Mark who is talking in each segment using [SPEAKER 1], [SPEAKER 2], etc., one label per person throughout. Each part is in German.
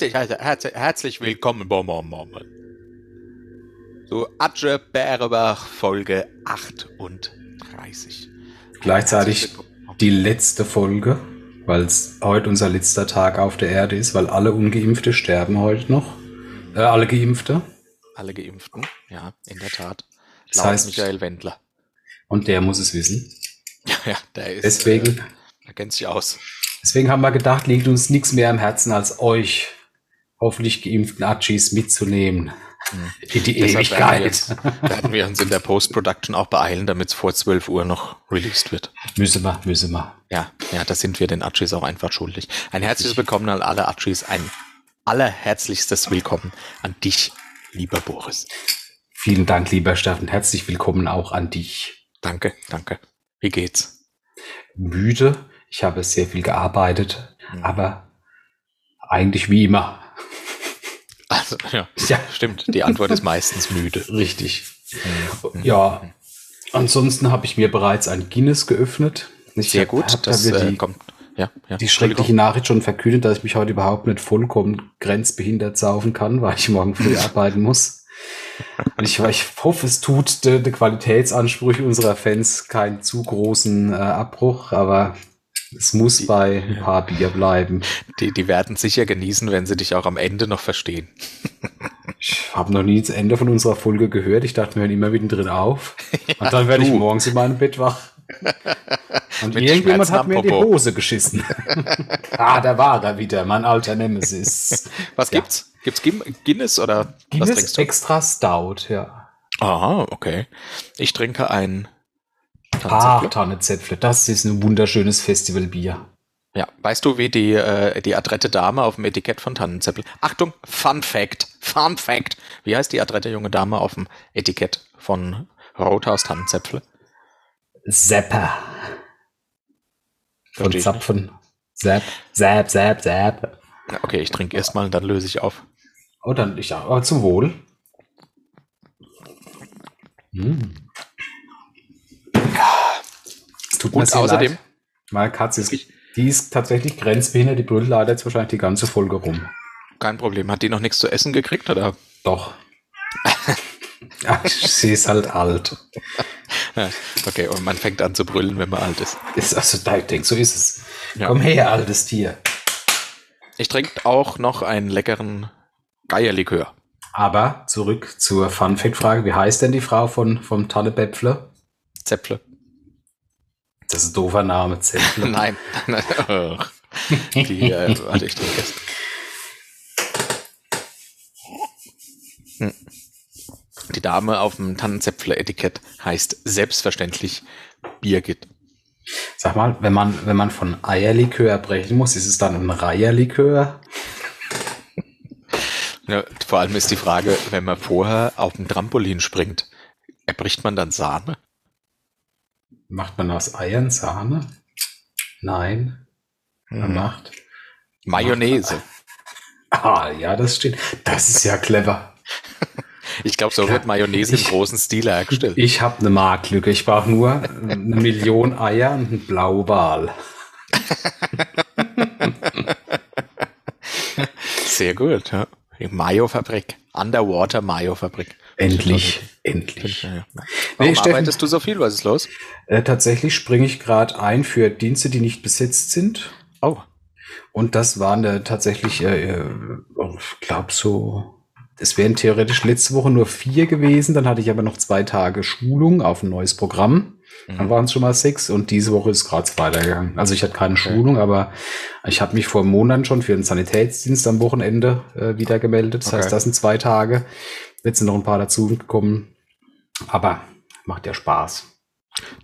[SPEAKER 1] Herzlich, herzlich, herzlich willkommen, Bom, Bom, Bom. Zu Atsche Bärebach, Folge 38.
[SPEAKER 2] Gleichzeitig die letzte Folge, weil es heute unser letzter Tag auf der Erde ist, weil alle Ungeimpfte sterben heute noch. Äh, alle Geimpfte.
[SPEAKER 1] Alle Geimpften, ja, in der Tat.
[SPEAKER 2] Das
[SPEAKER 1] Laut
[SPEAKER 2] heißt-
[SPEAKER 1] Michael Wendler.
[SPEAKER 2] Und der muss es wissen.
[SPEAKER 1] Ja, ja, der ist.
[SPEAKER 2] Deswegen,
[SPEAKER 1] Äh, er kennt sich aus.
[SPEAKER 2] deswegen haben wir gedacht, liegt uns nichts mehr am Herzen, als euch hoffentlich geimpften Atschis mitzunehmen. In die.
[SPEAKER 1] Deshalb
[SPEAKER 2] Ewigkeit.
[SPEAKER 1] jetzt, werden wir uns in der Post-Production auch beeilen, damit es vor 12 Uhr noch released wird.
[SPEAKER 2] Müssen wir, müssen wir.
[SPEAKER 1] Ja, ja, das sind wir den Atschis auch einfach schuldig. Ein herzliches Willkommen an alle Atschis, ein allerherzlichstes Willkommen an dich, lieber Boris.
[SPEAKER 2] Vielen Dank, lieber Steffen. Herzlich willkommen auch an dich.
[SPEAKER 1] Danke, danke. Wie geht's?
[SPEAKER 2] Müde. Ich habe sehr viel gearbeitet,
[SPEAKER 1] Hm.
[SPEAKER 2] aber eigentlich wie immer.
[SPEAKER 1] Also, ja,
[SPEAKER 2] Ja.
[SPEAKER 1] stimmt. Die Antwort ist meistens müde.
[SPEAKER 2] Richtig.
[SPEAKER 1] Mhm.
[SPEAKER 2] Ja, ansonsten habe ich mir bereits ein Guinness geöffnet. Ich
[SPEAKER 1] Sehr
[SPEAKER 2] hab-
[SPEAKER 1] gut,
[SPEAKER 2] hab
[SPEAKER 1] das
[SPEAKER 2] da
[SPEAKER 1] äh,
[SPEAKER 2] die,
[SPEAKER 1] kommt. Ja, ja.
[SPEAKER 2] die schreckliche Nachricht schon verkündet, dass ich mich heute überhaupt nicht vollkommen grenzbehindert saufen kann, weil ich morgen früh arbeiten muss. Und ich, ich hoffe, es tut de, de Qualitätsansprüche unserer Fans keinen zu großen äh, Abbruch, aber es muss bei ein paar Bier bleiben.
[SPEAKER 1] Die, die werden sicher genießen, wenn sie dich auch am Ende noch verstehen.
[SPEAKER 2] Ich habe noch nie das Ende von unserer Folge gehört. Ich dachte, wir hören immer mittendrin auf. Und dann werde ich morgens in meinem Bett wach. Und irgendjemand
[SPEAKER 1] Schmerzen
[SPEAKER 2] hat mir in die. Hose geschissen. ah, da war er wieder, mein alter Nemesis.
[SPEAKER 1] Was
[SPEAKER 2] Ja.
[SPEAKER 1] gibt's? Gibt's Guinness oder was
[SPEAKER 2] Guinness
[SPEAKER 1] trinkst du?
[SPEAKER 2] extra stout, ja.
[SPEAKER 1] Aha, okay. Ich trinke ein
[SPEAKER 2] Ah,
[SPEAKER 1] Tanzäpfle.
[SPEAKER 2] Tannezäpfle, das ist ein wunderschönes Festivalbier.
[SPEAKER 1] Ja, weißt du, wie die, äh, die adrette Dame auf dem Etikett von Tannenzäpfel? Achtung, Fun Fact, Fun Fact. Wie heißt die adrette junge Dame auf dem Etikett von Rothaus Tannenzäpfle?
[SPEAKER 2] Zapper. Von Zapfen. Zap, zap, zap, zap.
[SPEAKER 1] Okay, ich trinke erstmal und dann löse ich auf.
[SPEAKER 2] Oh, dann, ich, aber zum Wohl. Mm. Es tut mir
[SPEAKER 1] Und
[SPEAKER 2] sehr
[SPEAKER 1] außerdem,
[SPEAKER 2] leid. Meine Katze ist, die ist tatsächlich grenzbehindert, die brüllt leider jetzt wahrscheinlich die ganze Folge rum.
[SPEAKER 1] kein Problem, hat die noch nichts zu essen gekriegt oder?
[SPEAKER 2] Doch. ja, sie ist halt alt.
[SPEAKER 1] Okay, und man fängt an zu brüllen, wenn man alt ist.
[SPEAKER 2] Ist, also, da, ich denke, so ist es.
[SPEAKER 1] Ja.
[SPEAKER 2] Komm her, altes Tier.
[SPEAKER 1] Ich trinke auch noch einen leckeren Geierlikör.
[SPEAKER 2] Aber zurück zur Fun-Fact-Frage. Wie heißt denn die Frau von, vom Tannebäpfle?
[SPEAKER 1] Zäpfle.
[SPEAKER 2] Das ist ein doofer Name, Zäpfle.
[SPEAKER 1] Nein. Die, äh, warte, ich trinke es. Hm. Die Dame auf dem Tannenzäpfle-Etikett heißt selbstverständlich Birgit.
[SPEAKER 2] Sag mal, wenn man, wenn man von Eierlikör brechen muss, ist es dann ein Reierlikör?
[SPEAKER 1] Ja, vor allem ist die Frage, wenn man vorher auf dem Trampolin springt, erbricht man dann Sahne?
[SPEAKER 2] Macht man aus Eiern Sahne? Nein. Man
[SPEAKER 1] Hm.
[SPEAKER 2] macht.
[SPEAKER 1] Mayonnaise.
[SPEAKER 2] Ah, ja, das steht. Das ist ja clever.
[SPEAKER 1] Ich glaube, so wird Mayonnaise im großen Stil hergestellt.
[SPEAKER 2] Ich habe eine Marktlücke. Ich brauche nur eine Million Eier und einen Blauwal.
[SPEAKER 1] Sehr gut, ja. Die Mayo-Fabrik. Underwater Mayo-Fabrik.
[SPEAKER 2] Endlich, endlich.
[SPEAKER 1] Ja, ja. Warum
[SPEAKER 2] Steffen-
[SPEAKER 1] arbeitest du so viel? Was ist los?
[SPEAKER 2] Äh, tatsächlich springe ich gerade ein für Dienste, die nicht besetzt sind.
[SPEAKER 1] Oh,
[SPEAKER 2] Und das waren äh, tatsächlich, äh, äh, ich glaube so, es wären theoretisch letzte Woche nur vier gewesen. Dann hatte ich aber noch zwei Tage Schulung auf ein neues Programm. Dann
[SPEAKER 1] Mhm.
[SPEAKER 2] waren es schon mal sechs und diese Woche ist gerade weitergegangen. Also ich hatte keine Schulung, aber ich habe mich vor Monaten schon für den Sanitätsdienst am Wochenende äh, wieder gemeldet. Das
[SPEAKER 1] Okay.
[SPEAKER 2] heißt, das sind zwei Tage. Jetzt sind noch ein paar dazugekommen. Aber macht ja Spaß.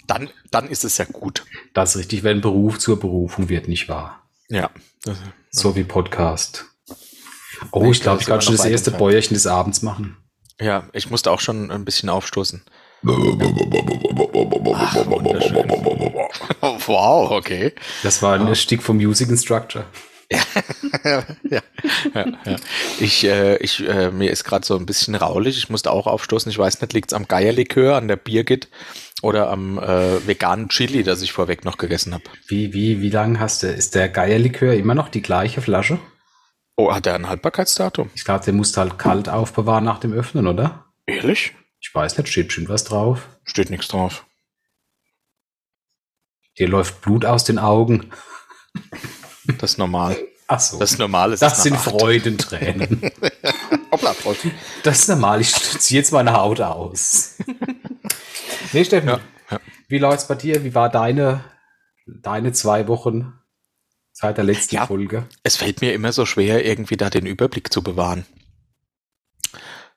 [SPEAKER 1] dann, dann ist es ja gut.
[SPEAKER 2] Das ist richtig, wenn Beruf zur Berufung wird, nicht wahr?
[SPEAKER 1] Ja.
[SPEAKER 2] So wie Podcast. Oh,
[SPEAKER 1] Nee,
[SPEAKER 2] ich glaube, ich kann schon das erste
[SPEAKER 1] entfernt.
[SPEAKER 2] Bäuerchen des Abends machen.
[SPEAKER 1] Ja, ich musste auch schon ein bisschen aufstoßen. Oh, wow, okay.
[SPEAKER 2] Das war ein Stück vom Music Instructor.
[SPEAKER 1] ja, ja, ja. Ich, äh, ich, äh, mir ist gerade so ein bisschen raulig. Ich musste auch aufstoßen. Ich weiß nicht, liegt es am Geierlikör, an der Birgit oder am äh, veganen Chili, das ich vorweg noch gegessen habe.
[SPEAKER 2] Wie, wie, wie lange hast du, ist der Geierlikör immer noch die gleiche Flasche?
[SPEAKER 1] Oh, hat der ein Haltbarkeitsdatum?
[SPEAKER 2] Ich glaube, den musst du halt kalt aufbewahren nach dem Öffnen, oder?
[SPEAKER 1] Ehrlich?
[SPEAKER 2] Ich weiß nicht, steht schon was drauf.
[SPEAKER 1] Steht nichts drauf.
[SPEAKER 2] Dir läuft Blut aus den Augen.
[SPEAKER 1] Das ist normal.
[SPEAKER 2] Ach so.
[SPEAKER 1] Das ist normal. es
[SPEAKER 2] Das
[SPEAKER 1] ist
[SPEAKER 2] sind. Freudentränen.
[SPEAKER 1] Hoppla, Freund.
[SPEAKER 2] Das ist normal. Ich ziehe jetzt meine Haut aus. nee, Steffen,
[SPEAKER 1] Ja, ja.
[SPEAKER 2] wie läuft's bei dir? Wie war deine, deine zwei Wochen seit der letzten
[SPEAKER 1] Ja.
[SPEAKER 2] Folge?
[SPEAKER 1] Es fällt mir immer so schwer, irgendwie da den Überblick zu bewahren.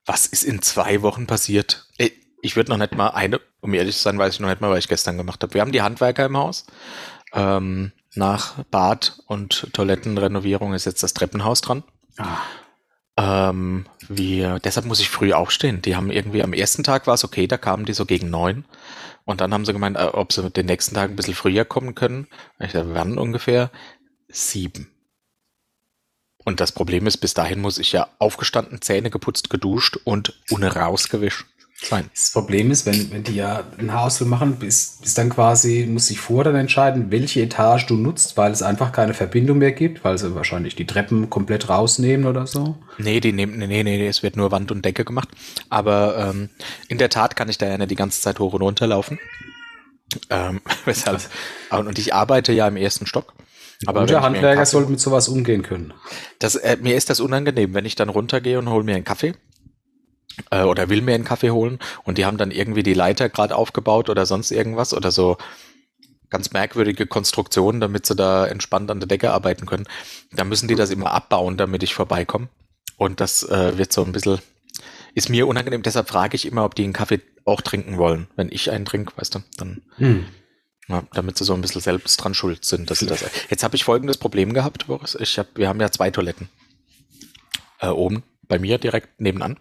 [SPEAKER 1] Was ist in zwei Wochen passiert? Ey, Ich würde noch nicht mal eine, um ehrlich zu sein, weiß ich noch nicht mal, was ich gestern gemacht habe. Wir haben die Handwerker im Haus. Ähm, nach Bad und Toilettenrenovierung ist jetzt das Treppenhaus dran.
[SPEAKER 2] Ah,
[SPEAKER 1] Ähm, wir, deshalb muss ich früh aufstehen. Die haben irgendwie am ersten Tag war es okay, da kamen die so gegen neun. Und dann haben sie gemeint, äh, ob sie den nächsten Tag ein bisschen früher kommen können. Ich dachte, wann ungefähr? Sieben. Und das Problem ist, bis dahin muss ich ja aufgestanden, Zähne geputzt, geduscht und unrausgewischt sein.
[SPEAKER 2] Das Problem ist, wenn, wenn die ja ein Haus machen, bis, bis dann quasi, muss sich vor dann entscheiden, welche Etage du nutzt, weil es einfach keine Verbindung mehr gibt, weil sie wahrscheinlich die Treppen komplett rausnehmen oder so.
[SPEAKER 1] Nee, die nehmen, nee, nee, nee, es wird nur Wand und Decke gemacht. Aber ähm, in der Tat kann ich da ja nicht die ganze Zeit hoch und runter laufen. Ähm, weshalb, und ich arbeite ja im ersten Stock. Aber
[SPEAKER 2] Guter
[SPEAKER 1] ich
[SPEAKER 2] Handwerker sollte mit sowas umgehen können.
[SPEAKER 1] Das, äh, mir ist das unangenehm, wenn ich dann runtergehe und hole mir einen Kaffee äh, oder will mir einen Kaffee holen und die haben dann irgendwie die Leiter gerade aufgebaut oder sonst irgendwas oder so ganz merkwürdige Konstruktionen, damit sie da entspannt an der Decke arbeiten können. Da müssen die das immer abbauen, damit ich vorbeikomme. Und das äh, wird so ein bisschen, ist mir unangenehm. Deshalb frage ich immer, ob die einen Kaffee auch trinken wollen. Wenn ich einen trinke, weißt du, dann
[SPEAKER 2] Hm.
[SPEAKER 1] ja, damit sie so ein bisschen selbst dran schuld sind. Dass sie das, jetzt habe ich folgendes Problem gehabt, Boris. Ich hab, wir haben ja zwei Toiletten. Äh, oben bei mir direkt nebenan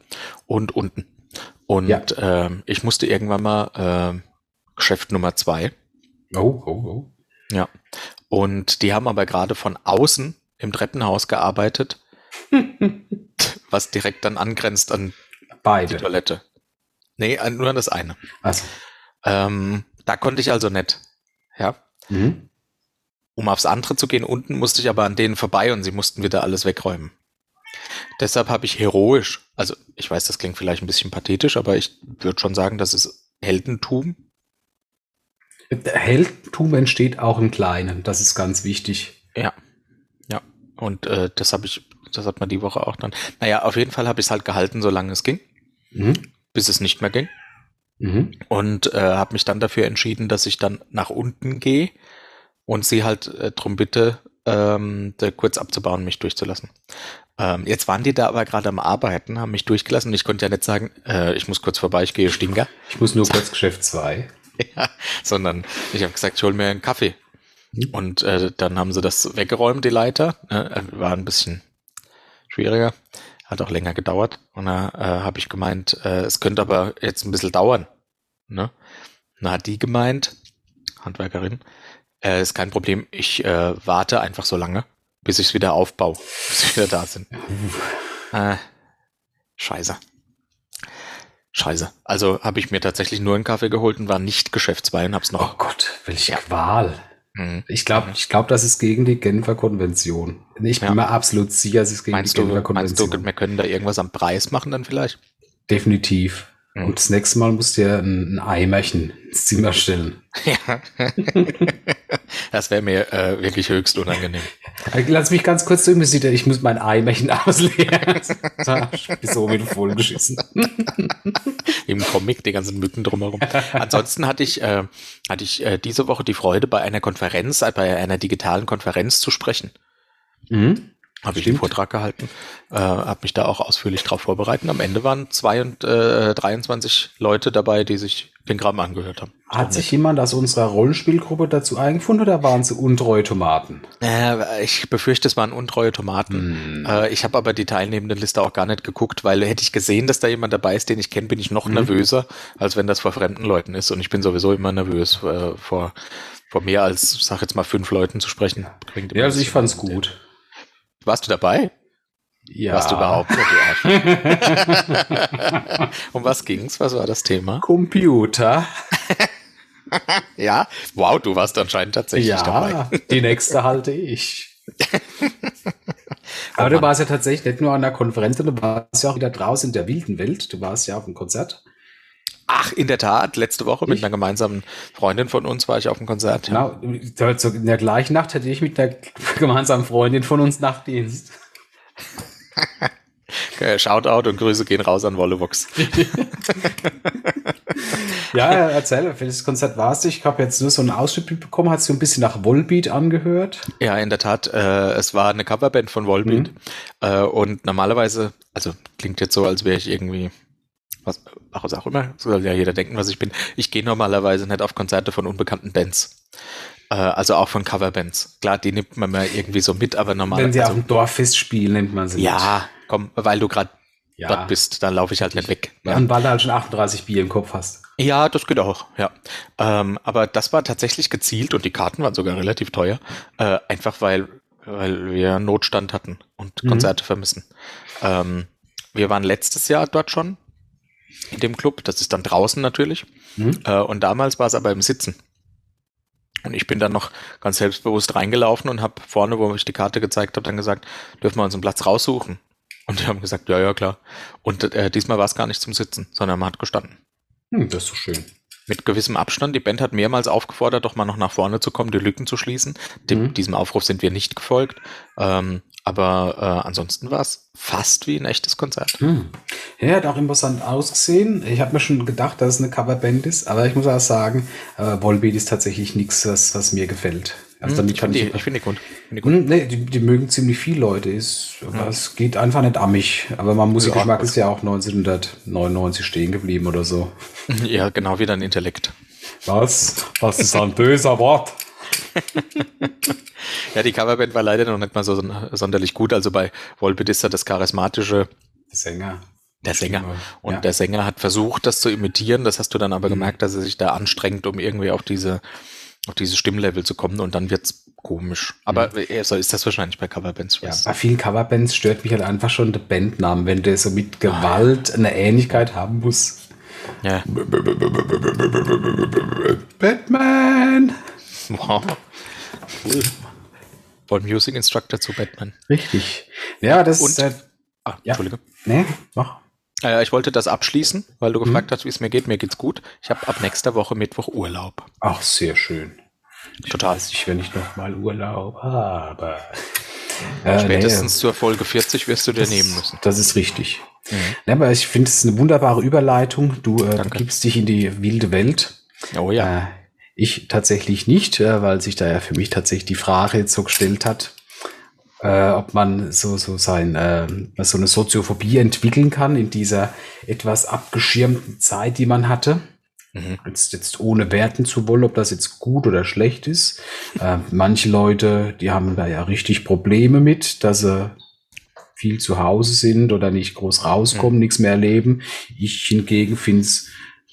[SPEAKER 1] und unten. Und
[SPEAKER 2] Ja.
[SPEAKER 1] ähm, ich musste irgendwann mal ähm, Geschäft Nummer zwei.
[SPEAKER 2] Oh, oh, oh.
[SPEAKER 1] Ja. Und die haben aber gerade von außen im Treppenhaus gearbeitet, was direkt dann angrenzt an die
[SPEAKER 2] Beide.
[SPEAKER 1] Toilette. Nee, nur an das eine.
[SPEAKER 2] Also.
[SPEAKER 1] Ähm, da konnte ich also nicht. Ja.
[SPEAKER 2] Mhm.
[SPEAKER 1] Um aufs andere zu gehen, unten musste ich aber an denen vorbei und sie mussten wieder alles wegräumen. Deshalb habe ich heroisch, also ich weiß, das klingt vielleicht ein bisschen pathetisch, aber ich würde schon sagen, das ist Heldentum.
[SPEAKER 2] Heldentum entsteht auch im Kleinen. Das ist ganz wichtig.
[SPEAKER 1] Ja. Ja. Und äh, das habe ich, das hat man die Woche auch dann. Naja, auf jeden Fall habe ich es halt gehalten, solange es ging,
[SPEAKER 2] Mhm.
[SPEAKER 1] bis es nicht mehr ging.
[SPEAKER 2] Mhm.
[SPEAKER 1] Und äh, habe mich dann dafür entschieden, dass ich dann nach unten gehe und sie halt äh, drum bitte, ähm, kurz abzubauen, mich durchzulassen. Ähm, jetzt waren die da aber gerade am Arbeiten, haben mich durchgelassen und ich konnte ja nicht sagen, äh, ich muss kurz vorbei, ich gehe Stinker,
[SPEAKER 2] Ich muss nur kurz Geschäft 2.
[SPEAKER 1] ja, sondern ich habe gesagt, ich hol mir einen Kaffee. Und äh, dann haben sie das weggeräumt, die Leiter. Ne? War ein bisschen schwieriger, hat auch länger gedauert. Und da äh, habe ich gemeint, äh, es könnte aber jetzt ein bisschen dauern. Ne? Dann hat die gemeint, Handwerkerin, äh, ist kein Problem, ich äh, warte einfach so lange, bis ich es wieder aufbaue, bis sie wieder da sind. Äh, scheiße. Scheiße. Also habe ich mir tatsächlich nur einen Kaffee geholt und war nicht geschäftsweise und hab's
[SPEAKER 2] Oh
[SPEAKER 1] noch.
[SPEAKER 2] Gott, welche
[SPEAKER 1] Ja.
[SPEAKER 2] Qual.
[SPEAKER 1] Mhm.
[SPEAKER 2] Ich glaube, ich glaub, das ist gegen die Genfer Konvention. Ich bin
[SPEAKER 1] Ja.
[SPEAKER 2] mir absolut sicher, es ist gegen
[SPEAKER 1] Meinst
[SPEAKER 2] die
[SPEAKER 1] du,
[SPEAKER 2] Genfer
[SPEAKER 1] meinst du,
[SPEAKER 2] Konvention.
[SPEAKER 1] wir können da irgendwas am Preis machen dann vielleicht?
[SPEAKER 2] Definitiv. Und das nächste Mal musst du dir ein, Eimerchen ins Zimmer stellen.
[SPEAKER 1] Ja. das wäre mir äh, wirklich höchst unangenehm.
[SPEAKER 2] Lass mich ganz kurz zu sieht ich muss mein Eimerchen ausleeren. So, mit vollgeschissen.
[SPEAKER 1] Im Comic, die ganzen Mücken drumherum. Ansonsten hatte ich, äh, hatte ich äh, diese Woche die Freude, bei einer Konferenz, äh, bei einer digitalen Konferenz zu sprechen.
[SPEAKER 2] Mhm.
[SPEAKER 1] Habe ich einen Vortrag gehalten, äh, habe mich da auch ausführlich drauf vorbereitet. Am Ende waren zwei und, äh, 23 Leute dabei, die sich den Kram angehört haben.
[SPEAKER 2] Hat sich jemand aus unserer Rollenspielgruppe dazu eingefunden oder waren sie untreue Tomaten?
[SPEAKER 1] Äh, ich befürchte, es waren untreue Tomaten.
[SPEAKER 2] Mhm.
[SPEAKER 1] Äh, ich habe aber die teilnehmenden Liste auch gar nicht geguckt, weil hätte ich gesehen, dass da jemand dabei ist, den ich kenne, bin ich noch
[SPEAKER 2] Mhm.
[SPEAKER 1] nervöser, als wenn das vor fremden Leuten ist. Und ich bin sowieso immer nervös, äh, vor, vor mehr als, sag jetzt mal, fünf Leuten zu sprechen.
[SPEAKER 2] Ja, also ich fand's
[SPEAKER 1] bisschen-
[SPEAKER 2] gut.
[SPEAKER 1] Warst du dabei?
[SPEAKER 2] Ja.
[SPEAKER 1] Warst du überhaupt? Oh, um was ging's? Was war das Thema?
[SPEAKER 2] Computer.
[SPEAKER 1] ja, wow, du warst anscheinend tatsächlich
[SPEAKER 2] ja,
[SPEAKER 1] dabei.
[SPEAKER 2] die nächste halte ich. Aber du warst ja tatsächlich nicht nur an der Konferenz, du warst ja auch wieder draußen in der wilden Welt. Du warst ja auf dem Konzert.
[SPEAKER 1] Ach, in der Tat, letzte Woche mit einer gemeinsamen Freundin von uns war ich auf dem Konzert.
[SPEAKER 2] Genau, in der gleichen Nacht hatte ich mit der gemeinsamen Freundin von uns Nachtdienst.
[SPEAKER 1] Shoutout und Grüße gehen raus an Wollevox.
[SPEAKER 2] ja, erzähl, für das Konzert warst du. Ich habe jetzt nur so einen Ausschnitt bekommen. Hat sich so ein bisschen nach Volbeat angehört?
[SPEAKER 1] Ja, in der Tat. Äh, es war eine Coverband von Volbeat. Mhm. Äh, und normalerweise, also klingt jetzt so, als wäre ich irgendwie was, was auch immer, soll ja jeder denken, was ich bin. Ich gehe normalerweise nicht auf Konzerte von unbekannten Bands. Äh, also auch von Coverbands. Klar, die nimmt man mal irgendwie so mit, aber normalerweise.
[SPEAKER 2] Wenn sie also, auf dem Dorffest spielen, nimmt man sie
[SPEAKER 1] Ja, mit. komm, weil du gerade ja. dort bist, dann laufe ich halt nicht weg.
[SPEAKER 2] Ja. Und weil du halt schon 38 Bier im Kopf hast.
[SPEAKER 1] Ja, das geht auch, ja. Ähm, aber das war tatsächlich gezielt und die Karten waren sogar relativ teuer. Äh, einfach weil, weil wir Notstand hatten und mhm. Konzerte vermissen. Ähm, wir waren letztes Jahr dort schon in dem Club. Das ist dann draußen natürlich. Mhm. Äh, und damals war es aber im Sitzen. Und ich bin dann noch ganz selbstbewusst reingelaufen und habe vorne, wo ich die Karte gezeigt habe, dann gesagt, dürfen wir uns einen Platz raussuchen. Und die haben gesagt, ja, ja, klar. Und äh, diesmal war es gar nicht zum Sitzen, sondern man hat gestanden.
[SPEAKER 2] Hm, das ist so schön.
[SPEAKER 1] Mit gewissem Abstand. Die Band hat mehrmals aufgefordert, doch mal noch nach vorne zu kommen, die Lücken zu schließen. Dem, mhm. Diesem Aufruf sind wir nicht gefolgt. Ähm, aber äh, ansonsten war es fast wie ein echtes Konzert. Hm.
[SPEAKER 2] Ja, hat auch imposant ausgesehen. Ich habe mir schon gedacht, dass es eine Coverband ist, aber ich muss auch sagen, äh, Volbeat ist tatsächlich nichts, was, was mir gefällt.
[SPEAKER 1] Also hm, ich finde die, ich find die gut. Find
[SPEAKER 2] die, gut. Hm, nee, die, die, mögen ziemlich viele Leute, ist, aber es geht einfach nicht an mich. Aber mein Musikgeschmack ist ja auch 1999 stehen geblieben oder so.
[SPEAKER 1] Ja, genau wie dein Intellekt.
[SPEAKER 2] Was? Was ist ein böser Wort?
[SPEAKER 1] Ja, die Coverband war leider noch nicht mal so sonderlich gut. Also bei Volbeat ist ja das charismatische
[SPEAKER 2] Sänger.
[SPEAKER 1] Der Sänger. Und ja. der Sänger hat versucht, das zu imitieren. Das hast du dann aber mhm. gemerkt, dass er sich da anstrengt, um irgendwie auf diese, auf diese Stimmlevel zu kommen. Und dann wird's komisch. Aber mhm. so ist das wahrscheinlich bei Coverbands.
[SPEAKER 2] Ja, bei vielen Coverbands stört mich halt einfach schon der Bandnamen, wenn der so mit Gewalt eine Ähnlichkeit haben muss.
[SPEAKER 1] Ja.
[SPEAKER 2] Batman!
[SPEAKER 1] Wow. Cool. Von Music Instructor zu Batman.
[SPEAKER 2] Richtig. Ja, das
[SPEAKER 1] ist. Äh, ah, ja. Entschuldige.
[SPEAKER 2] Nee, mach.
[SPEAKER 1] Äh, ich wollte das abschließen, weil du mhm. gefragt hast, wie es mir geht. Mir geht's gut. Ich habe ab nächster Woche Mittwoch Urlaub.
[SPEAKER 2] Ach, sehr schön.
[SPEAKER 1] Ich Total.
[SPEAKER 2] Weiß nicht, wenn ich noch mal Urlaub habe.
[SPEAKER 1] Äh, Spätestens nee, zur Folge 40 wirst du dir
[SPEAKER 2] das,
[SPEAKER 1] nehmen müssen.
[SPEAKER 2] Das ist richtig. Mhm. Ja, aber ich finde es eine wunderbare Überleitung. Du äh, gibst dich in die wilde Welt.
[SPEAKER 1] Oh ja.
[SPEAKER 2] Ich tatsächlich nicht, weil sich da ja für mich tatsächlich die Frage jetzt so gestellt hat, äh, ob man so, so sein, äh, so eine Soziophobie entwickeln kann in dieser etwas abgeschirmten Zeit, die man hatte. Mhm. Jetzt, jetzt ohne werten zu wollen, ob das jetzt gut oder schlecht ist. Äh, manche Leute, die haben da ja richtig Probleme mit, dass sie viel zu Hause sind oder nicht groß rauskommen, mhm. nichts mehr erleben. Ich hingegen finde es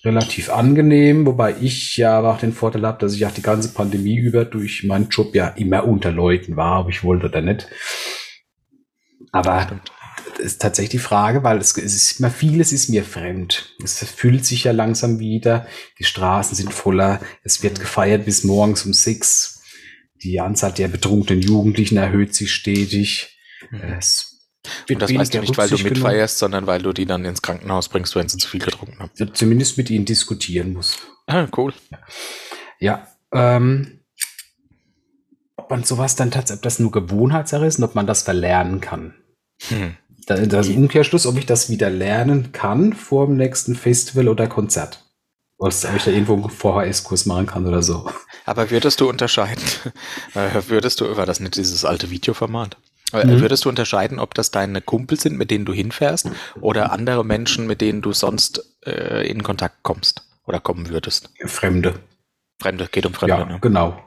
[SPEAKER 2] relativ angenehm, wobei ich ja aber auch den Vorteil habe, dass ich auch die ganze Pandemie über durch meinen Job ja immer unter Leuten war, ob ich wollte oder nicht. Aber das ist tatsächlich die Frage, weil es, es ist immer vieles ist mir fremd. Es fühlt sich ja langsam wieder. Die Straßen sind voller. Es wird gefeiert bis morgens um sechs. Die Anzahl der betrunkenen Jugendlichen erhöht sich stetig.
[SPEAKER 1] Mhm. Es und das weißt du nicht, weil du mitfeierst, sondern weil du die dann ins Krankenhaus bringst, wenn sie zu viel getrunken haben.
[SPEAKER 2] Ja, zumindest mit ihnen diskutieren muss.
[SPEAKER 1] Ah, cool.
[SPEAKER 2] Ja, ähm, ob man sowas dann tatsächlich, ob das nur Gewohnheitssache ist und ob man das verlernen kann. Hm. Da, das ist ein Umkehrschluss, ob ich das wieder lernen kann vor dem nächsten Festival oder Konzert. Oder ob ich da irgendwo einen VHS-Kurs machen kann oder so.
[SPEAKER 1] Aber würdest du unterscheiden, äh, würdest du, war das nicht dieses alte Videoformat? Äh, mhm. Würdest du unterscheiden, ob das deine Kumpel sind, mit denen du hinfährst, oder andere Menschen, mit denen du sonst äh, in Kontakt kommst oder kommen würdest?
[SPEAKER 2] Fremde.
[SPEAKER 1] Fremde, geht um Fremde.
[SPEAKER 2] Ja, ne? genau.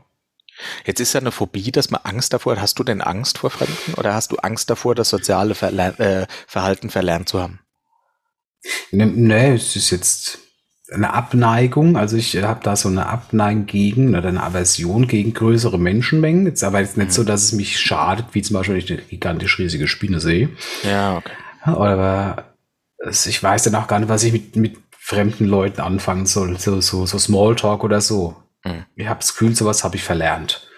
[SPEAKER 1] Jetzt ist ja eine Phobie, dass man Angst davor hat. Hast du denn Angst vor Fremden oder hast du Angst davor, das soziale Verler äh, Verhalten verlernt zu haben?
[SPEAKER 2] Nee, nee, es ist jetzt eine Abneigung, also ich habe da so eine Abneigung gegen oder eine Aversion gegen größere Menschenmengen. Jetzt aber jetzt nicht mhm. so, dass es mich schadet, wie zum Beispiel, wenn ich eine gigantisch riesige Spinne sehe.
[SPEAKER 1] Ja, okay.
[SPEAKER 2] Aber ich weiß dann auch gar nicht, was ich mit, mit fremden Leuten anfangen soll, so, so, so Smalltalk oder so.
[SPEAKER 1] Hm.
[SPEAKER 2] Ich habe das Gefühl, sowas habe ich verlernt.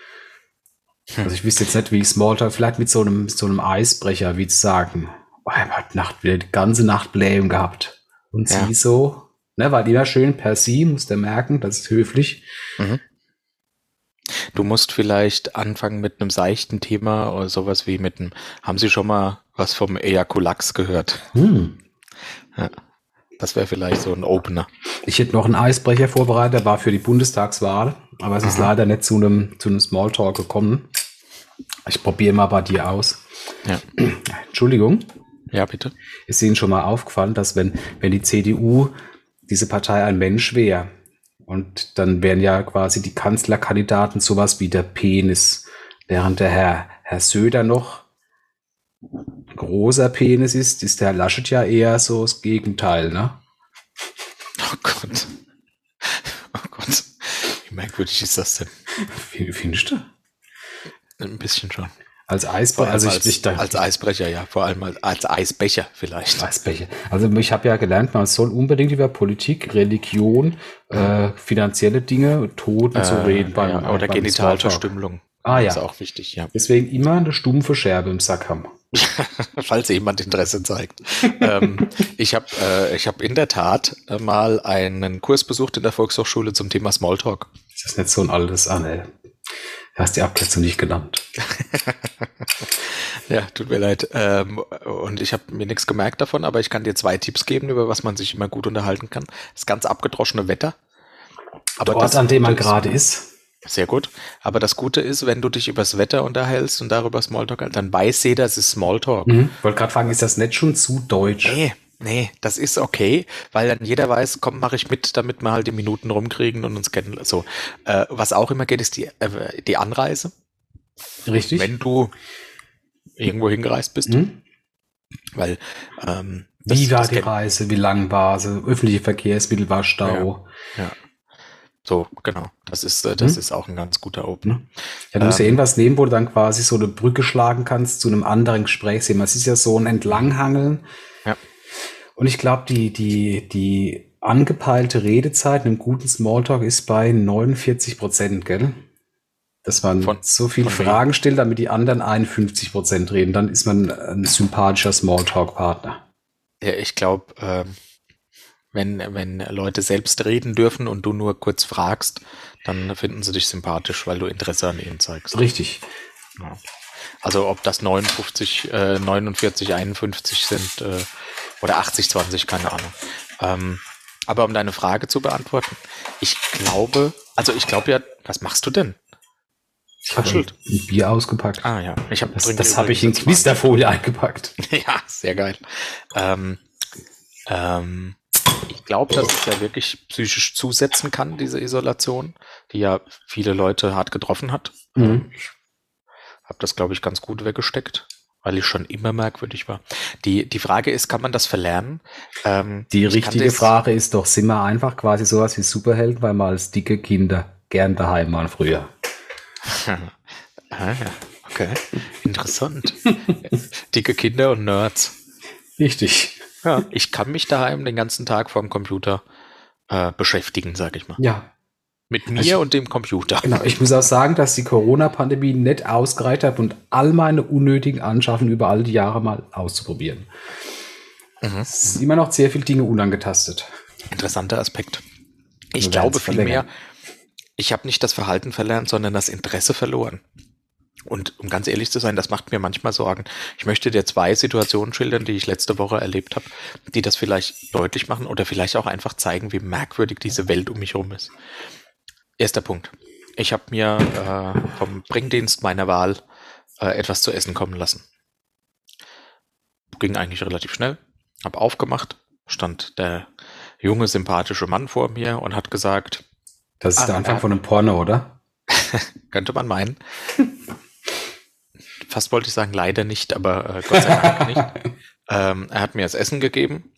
[SPEAKER 1] Hm.
[SPEAKER 2] Also ich wüsste jetzt nicht, wie ich Smalltalk, vielleicht mit so einem, so einem Eisbrecher, wie zu sagen. Oh, ich habe heute Nacht wieder die ganze Nacht Blähung gehabt. Und
[SPEAKER 1] Ja.
[SPEAKER 2] sie so, ne, war immer schön per sie, muss der merken, das ist höflich.
[SPEAKER 1] Du musst vielleicht anfangen mit einem seichten Thema oder sowas wie mit einem, haben Sie schon mal was vom Ejakulax gehört?
[SPEAKER 2] Hm.
[SPEAKER 1] Das wäre vielleicht so ein Opener.
[SPEAKER 2] Ich hätte noch einen Eisbrecher vorbereitet, der war für die Bundestagswahl, aber es ist
[SPEAKER 1] Aha.
[SPEAKER 2] leider nicht zu einem, zu einem Smalltalk gekommen. Ich probiere mal bei dir aus.
[SPEAKER 1] Ja.
[SPEAKER 2] Entschuldigung,
[SPEAKER 1] Ja, bitte.
[SPEAKER 2] ist Ihnen schon mal aufgefallen, dass wenn, wenn die CDU diese Partei ein Mensch wäre und dann wären ja quasi die Kanzlerkandidaten sowas wie der Penis, während der Herr, Herr Söder noch ein großer Penis ist, ist der Herr Laschet ja eher so das Gegenteil, ne?
[SPEAKER 1] Oh Gott. Oh Gott. Wie merkwürdig ist das denn?
[SPEAKER 2] Wie findest du?
[SPEAKER 1] Ein bisschen schon.
[SPEAKER 2] Als Eisbrecher, also
[SPEAKER 1] als,
[SPEAKER 2] ich,
[SPEAKER 1] als Eisbrecher, ja. Vor allem als, als Eisbecher vielleicht.
[SPEAKER 2] Eisbecher. Also ich habe ja gelernt, man soll unbedingt über Politik, Religion, äh, finanzielle Dinge, Toten zu reden beim,
[SPEAKER 1] ja, oder
[SPEAKER 2] beim
[SPEAKER 1] Genitalverstümmelung.
[SPEAKER 2] Ah, ja.
[SPEAKER 1] Ist auch wichtig, ja.
[SPEAKER 2] Deswegen immer eine stumpfe Scherbe im Sack haben.
[SPEAKER 1] Falls jemand Interesse zeigt. ähm, ich habe äh, ich hab in der Tat äh, mal einen Kurs besucht in der Volkshochschule zum Thema Smalltalk.
[SPEAKER 2] Ist das nicht so ein altes, du hast die Abkürzung nicht genannt.
[SPEAKER 1] Ja, tut mir leid. Ähm, und ich habe mir nichts gemerkt davon, aber ich kann dir zwei Tipps geben, über was man sich immer gut unterhalten kann. Das ganz abgedroschene Wetter. Aber
[SPEAKER 2] Ort,
[SPEAKER 1] das
[SPEAKER 2] an dem man gerade ist.
[SPEAKER 1] Sehr gut. Aber das Gute ist, wenn du dich übers Wetter unterhältst und darüber Smalltalk, dann weiß jeder, es ist Smalltalk.
[SPEAKER 2] Mhm. Wollte gerade fragen, ist das nicht schon zu deutsch?
[SPEAKER 1] Nee, nee, das ist okay, weil dann jeder weiß, komm, mache ich mit, damit wir halt die Minuten rumkriegen und uns kennen. So, äh, was auch immer geht, ist die, äh, die Anreise.
[SPEAKER 2] Richtig?
[SPEAKER 1] Wenn du irgendwo hingereist bist,
[SPEAKER 2] Mhm.
[SPEAKER 1] weil ähm,
[SPEAKER 2] Wie war die Reise? Wie lang war sie? Öffentliche Verkehrsmittel war Stau.
[SPEAKER 1] So, genau. Das ist, äh, das
[SPEAKER 2] Mhm.
[SPEAKER 1] ist auch ein ganz guter Opener.
[SPEAKER 2] Ja, du musst ja
[SPEAKER 1] Ähm.
[SPEAKER 2] irgendwas nehmen, wo du dann quasi so eine Brücke schlagen kannst zu einem anderen Gesprächsthema. Es ist ja so ein Entlanghangeln.
[SPEAKER 1] Ja.
[SPEAKER 2] Und ich glaube, die, die, die angepeilte Redezeit in einem guten Smalltalk ist bei 49 Prozent, gell? Dass man
[SPEAKER 1] Von-
[SPEAKER 2] so viele Fragen stellt, damit die anderen 51 Prozent reden. Dann ist man ein sympathischer Smalltalk-Partner.
[SPEAKER 1] Ja, ich glaube, ähm, wenn, wenn Leute selbst reden dürfen und du nur kurz fragst, dann finden sie dich sympathisch, weil du Interesse an ihnen zeigst.
[SPEAKER 2] Richtig.
[SPEAKER 1] Ja. Also ob das 59, äh, 49, 51 sind äh, oder 80, 20, keine Ahnung. Ähm, aber um deine Frage zu beantworten, ich glaube, also ich glaube ja, was machst du denn?
[SPEAKER 2] Ich habe ein Bier ausgepackt.
[SPEAKER 1] Ah ja, ich habe
[SPEAKER 2] Das, das habe ich in Knisterfolie eingepackt.
[SPEAKER 1] Ja, sehr geil. Ähm, ähm, ich glaube, dass es ja wirklich psychisch zusetzen kann, diese Isolation, die ja viele Leute hart getroffen hat.
[SPEAKER 2] Mhm.
[SPEAKER 1] Habe das, glaube ich, ganz gut weggesteckt, weil ich schon immer merkwürdig war. Die, die Frage ist, kann man das verlernen? Ähm,
[SPEAKER 2] Die
[SPEAKER 1] ich
[SPEAKER 2] richtige Frage ist doch, sind wir einfach quasi sowas wie Superhelden, weil wir als dicke Kinder gern daheim waren früher.
[SPEAKER 1] ah. Okay, interessant. Dicke Kinder und Nerds.
[SPEAKER 2] Richtig.
[SPEAKER 1] Ja, ich kann mich daheim den ganzen Tag vorm Computer äh, beschäftigen, sag ich mal.
[SPEAKER 2] Ja,
[SPEAKER 1] Mit mir
[SPEAKER 2] Also-
[SPEAKER 1] und dem Computer.
[SPEAKER 2] genau. Ich muss auch sagen, dass die Corona-Pandemie nicht ausgereicht hat und all meine unnötigen Anschaffen über all die Jahre mal auszuprobieren.
[SPEAKER 1] Mhm.
[SPEAKER 2] Es sind immer noch sehr viele Dinge unangetastet.
[SPEAKER 1] Interessanter Aspekt. Ich glaube vielmehr, ich habe nicht das Verhalten verlernt, sondern das Interesse verloren. Und um ganz ehrlich zu sein, das macht mir manchmal Sorgen. Ich möchte dir zwei Situationen schildern, die ich letzte Woche erlebt habe, die das vielleicht deutlich machen oder vielleicht auch einfach zeigen, wie merkwürdig diese Welt um mich herum ist. Erster Punkt. Ich habe mir äh, vom Bringdienst meiner Wahl äh, etwas zu essen kommen lassen. Ging eigentlich relativ schnell. Hab aufgemacht, stand der junge, sympathische Mann vor mir und hat gesagt,
[SPEAKER 2] Das ist
[SPEAKER 1] Ah,
[SPEAKER 2] der Anfang
[SPEAKER 1] ja.
[SPEAKER 2] von einem Porno, oder?
[SPEAKER 1] könnte man meinen. Fast wollte ich sagen, leider nicht, aber äh, Gott sei Dank nicht. Ähm, er hat mir das Essen gegeben.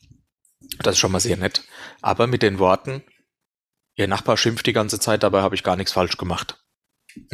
[SPEAKER 1] Das ist schon mal sehr nett. Aber mit den Worten, Ihr Nachbar schimpft die ganze Zeit, dabei habe ich gar nichts falsch gemacht.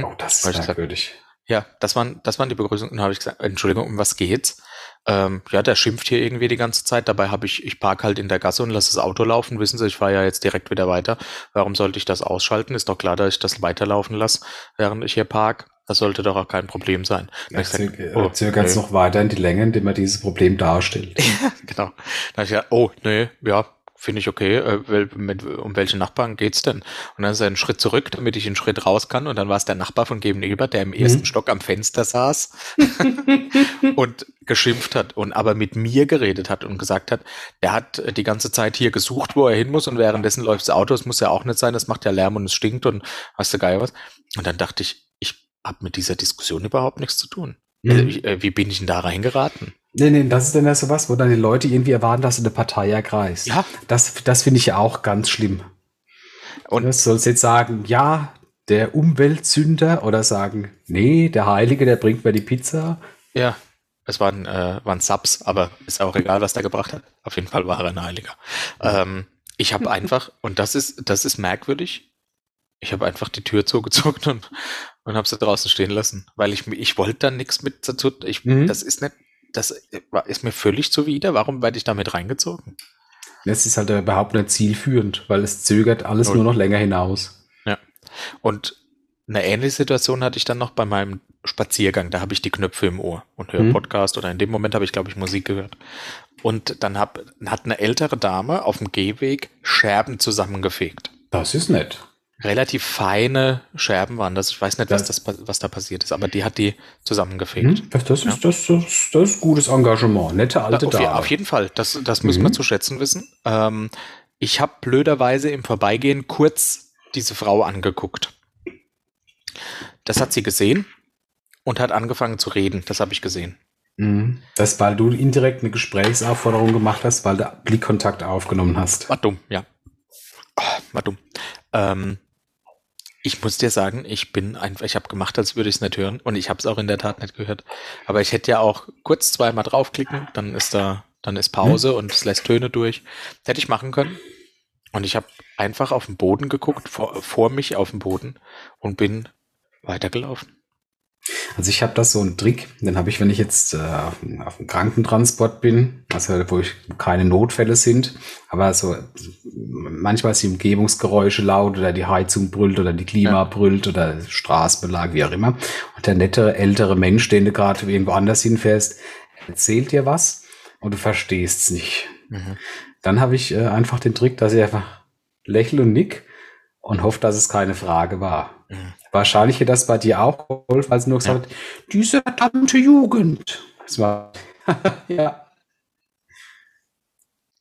[SPEAKER 2] Oh, das ist
[SPEAKER 1] gesagt.
[SPEAKER 2] merkwürdig.
[SPEAKER 1] Ja, das waren, das waren die Begrüßungen. Dann habe ich gesagt, Entschuldigung, um was geht's? Ähm, ja, der schimpft hier irgendwie die ganze Zeit. Dabei habe ich, ich park halt in der Gasse und lasse das Auto laufen. Wissen Sie, ich fahre ja jetzt direkt wieder weiter. Warum sollte ich das ausschalten? Ist doch klar, dass ich das weiterlaufen lasse, während ich hier park. Das sollte doch auch kein Problem sein.
[SPEAKER 2] Er zögert oh, zögert noch weiter in die Länge, indem er dieses Problem darstellt.
[SPEAKER 1] genau. Da ich ja, oh, nee, ja, finde ich okay, äh, mit, um welche Nachbarn geht's denn? Und dann ist er einen Schritt zurück, damit ich einen Schritt raus kann. Und dann war es der Nachbar von gegenüber, der im ersten mhm. Stock am Fenster saß und geschimpft hat und aber mit mir geredet hat und gesagt hat, der hat die ganze Zeit hier gesucht, wo er hin muss und währenddessen läuft das Auto. Das muss ja auch nicht sein, das macht ja Lärm und es stinkt und hast du geil was. Und dann dachte ich, ich habe mit dieser Diskussion überhaupt nichts zu tun. Mhm. Also, wie, äh, wie bin ich denn da reingeraten?
[SPEAKER 2] Nee, nee, das ist dann ja sowas, wo dann die Leute irgendwie erwarten, dass du eine Partei ergreifst. Ja. Das, das finde ich ja auch ganz schlimm. Und du sollst jetzt sagen, ja, der Umweltsünder oder sagen, nee, der Heilige, der bringt mir die Pizza.
[SPEAKER 1] Ja, es waren, äh, waren Subs, aber ist auch egal, was der gebracht hat. Auf jeden Fall war er ein Heiliger. Ähm, ich habe einfach, und das ist, das ist merkwürdig, ich habe einfach die Tür zugezogen und, und habe sie draußen stehen lassen, weil ich, ich wollte da nichts mit dazu. Ich, mhm. Das ist nicht das ist mir völlig zuwider. Warum werde ich damit reingezogen?
[SPEAKER 2] Es ist halt überhaupt nicht zielführend, weil es zögert alles Null. nur noch länger hinaus.
[SPEAKER 1] Ja. Und eine ähnliche Situation hatte ich dann noch bei meinem Spaziergang. Da habe ich die Knöpfe im Ohr und höre mhm. Podcast oder in dem Moment habe ich, glaube ich, Musik gehört. Und dann hab, hat eine ältere Dame auf dem Gehweg Scherben zusammengefegt.
[SPEAKER 2] Das ist nett
[SPEAKER 1] relativ feine Scherben waren das. Ich weiß nicht, was, das, was da passiert ist, aber die hat die zusammengefegt. Hm,
[SPEAKER 2] das, das, ja. ist, das, das, das ist gutes Engagement. Nette alte
[SPEAKER 1] auf,
[SPEAKER 2] Dame.
[SPEAKER 1] Auf jeden Fall. Das, das müssen wir mhm. zu schätzen wissen. Ähm, ich habe blöderweise im Vorbeigehen kurz diese Frau angeguckt. Das hat sie gesehen und hat angefangen zu reden. Das habe ich gesehen.
[SPEAKER 2] Mhm. Das, weil du indirekt eine Gesprächsaufforderung gemacht hast, weil du Blickkontakt aufgenommen hast.
[SPEAKER 1] War dumm, ja. Oh, war dumm. Ähm, ich muss dir sagen, ich bin einfach, ich habe gemacht, als würde ich es nicht hören und ich habe es auch in der Tat nicht gehört. Aber ich hätte ja auch kurz zweimal draufklicken, dann ist da, dann ist Pause hm. und es lässt Töne durch. Hätte ich machen können. Und ich habe einfach auf den Boden geguckt, vor, vor mich auf den Boden und bin weitergelaufen.
[SPEAKER 2] Also ich habe das so einen Trick, den habe ich, wenn ich jetzt äh, auf dem Krankentransport bin, also wo ich keine Notfälle sind, aber so manchmal ist die Umgebungsgeräusche laut oder die Heizung brüllt oder die Klima ja. brüllt oder Straßenbelag, wie auch immer. Und der nette ältere Mensch, den du gerade irgendwo anders hinfährst, erzählt dir was und du verstehst es nicht. Mhm. Dann habe ich äh, einfach den Trick, dass ich einfach lächle und nick und hoffe, dass es keine Frage war. Mhm. Wahrscheinlich hätte das bei dir auch geholfen, als du nur gesagt ja. diese verdammte Jugend. Das war, ja.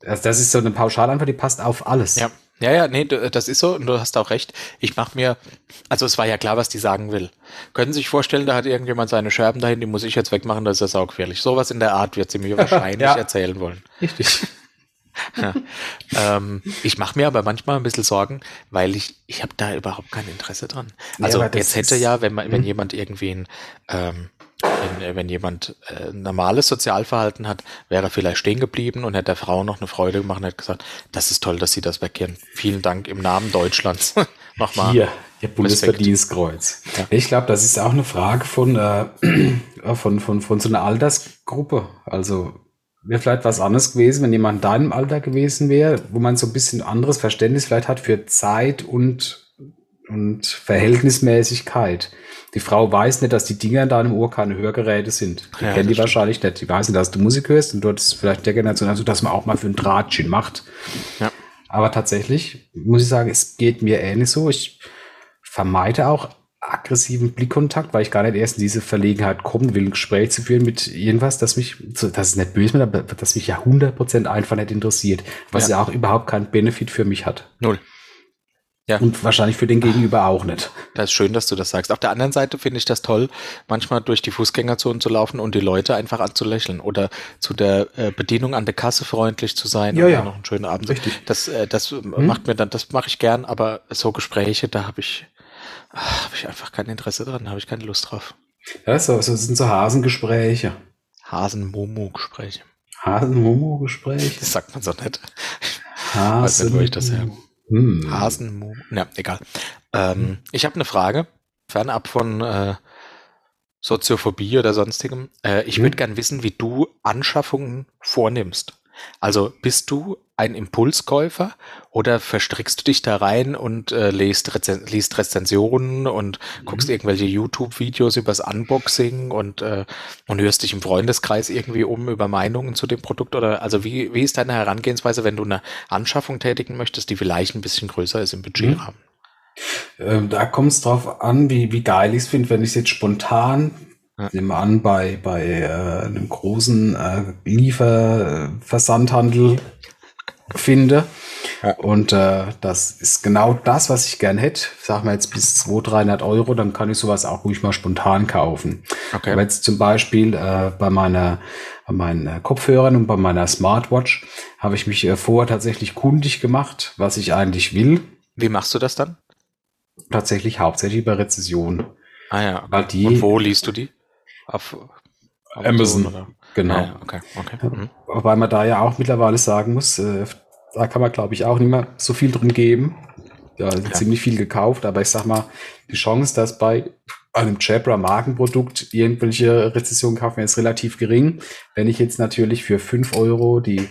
[SPEAKER 2] Das, das ist so eine Pauschalantwort, die passt auf alles.
[SPEAKER 1] Ja. Ja, ja, nee, das ist so und du hast auch recht. Ich mach mir, also es war ja klar, was die sagen will. Können Sie sich vorstellen, da hat irgendjemand seine Scherben dahin, die muss ich jetzt wegmachen, das ist ja saugefährlich. Sowas in der Art wird sie mir wahrscheinlich ja. erzählen wollen.
[SPEAKER 2] Richtig.
[SPEAKER 1] Ja. ähm, ich mache mir aber manchmal ein bisschen Sorgen, weil ich, ich habe da überhaupt kein Interesse dran. Also ja, jetzt hätte ja, wenn man, wenn mhm. jemand irgendwie ein, ähm, wenn, wenn jemand äh, normales Sozialverhalten hat, wäre er vielleicht stehen geblieben und hätte der Frau noch eine Freude gemacht und hätte gesagt, das ist toll, dass Sie das wegkehren. Vielen Dank im Namen Deutschlands.
[SPEAKER 2] Nochmal. Hier, Ihr Bundesverdienstkreuz. Ja. Ich glaube, das ist auch eine Frage von, äh, von, von, von so einer Altersgruppe. Also wäre vielleicht was anderes gewesen, wenn jemand in deinem Alter gewesen wäre, wo man so ein bisschen anderes Verständnis vielleicht hat für Zeit und, und Verhältnismäßigkeit. Die Frau weiß nicht, dass die Dinger in deinem Ohr keine Hörgeräte sind. Die ja, kennen die stimmt. wahrscheinlich nicht. Die weiß nicht, dass du Musik hörst und dort ist vielleicht der Generation, also dass man auch mal für ein Drahtchen macht. Ja. Aber tatsächlich muss ich sagen, es geht mir ähnlich so. Ich vermeide auch aggressiven Blickkontakt, weil ich gar nicht erst in diese Verlegenheit kommen will, ein Gespräch zu führen mit irgendwas, das mich, das ist nicht böse, aber das mich ja 100% einfach nicht interessiert, was ja. ja auch überhaupt keinen Benefit für mich hat.
[SPEAKER 1] Null.
[SPEAKER 2] Ja. Und wahrscheinlich für den Gegenüber auch nicht.
[SPEAKER 1] Das ist schön, dass du das sagst. Auf der anderen Seite finde ich das toll, manchmal durch die Fußgängerzone zu laufen und die Leute einfach anzulächeln oder zu der äh, Bedienung an der Kasse freundlich zu sein
[SPEAKER 2] ja, und ja.
[SPEAKER 1] noch einen schönen Abend.
[SPEAKER 2] Richtig.
[SPEAKER 1] Das, äh, das hm? macht mir dann, das mache ich gern, aber so Gespräche, da habe ich, habe ich einfach kein Interesse dran, habe ich keine Lust drauf.
[SPEAKER 2] Ja, so, so sind so Hasengespräche.
[SPEAKER 1] Hasen-Momo-Gespräche.
[SPEAKER 2] Hasen-Momo-Gespräche?
[SPEAKER 1] Das sagt man so nicht.
[SPEAKER 2] Hasen. Weiß nicht, wo ich
[SPEAKER 1] das her. Hm. Hasen-Momo. Ja, egal. Ähm, hm. Ich habe eine Frage, fernab von äh, Soziophobie oder sonstigem. Äh, ich
[SPEAKER 2] Hm.
[SPEAKER 1] würde gern wissen, wie du Anschaffungen vornimmst. Also bist du ein Impulskäufer oder verstrickst du dich da rein und äh, liest, Rezen liest Rezensionen und guckst irgendwelche YouTube-Videos übers Unboxing und, äh, und hörst dich im Freundeskreis irgendwie um über Meinungen zu dem Produkt? Oder also wie, wie ist deine Herangehensweise, wenn du eine Anschaffung tätigen möchtest, die vielleicht ein bisschen größer ist im Budgetrahmen?
[SPEAKER 2] Ähm, da kommt es drauf an, wie, wie geil ich es finde, wenn ich es jetzt spontan,
[SPEAKER 1] Ja.
[SPEAKER 2] nehmen wir an, bei, bei äh, einem großen äh, Lieferversandhandel finde.
[SPEAKER 1] Ja.
[SPEAKER 2] Und äh, das ist genau das, was ich gern hätte. Sag mal jetzt bis 200, 300 Euro, dann kann ich sowas auch ruhig mal spontan kaufen.
[SPEAKER 1] Okay.
[SPEAKER 2] Aber jetzt zum Beispiel äh, bei meiner bei meinen äh, Kopfhörern und bei meiner Smartwatch habe ich mich äh, vorher tatsächlich kundig gemacht, was ich eigentlich will.
[SPEAKER 1] Wie machst du das dann?
[SPEAKER 2] Tatsächlich hauptsächlich bei Rezession.
[SPEAKER 1] Ah ja.
[SPEAKER 2] Weil die,
[SPEAKER 1] Und wo liest du die? Auf
[SPEAKER 2] Amazon.
[SPEAKER 1] oder?
[SPEAKER 2] genau.
[SPEAKER 1] Ja, okay, okay. Mhm.
[SPEAKER 2] Wobei man da ja auch mittlerweile sagen muss, äh, da kann man glaube ich auch nicht mehr so viel drin geben. Ja,
[SPEAKER 1] Ja.
[SPEAKER 2] ziemlich viel gekauft, aber ich sag mal, die Chance, dass bei einem Jabra Markenprodukt irgendwelche Rezessionen kaufen, ist relativ gering. Wenn ich jetzt natürlich für 5 Euro die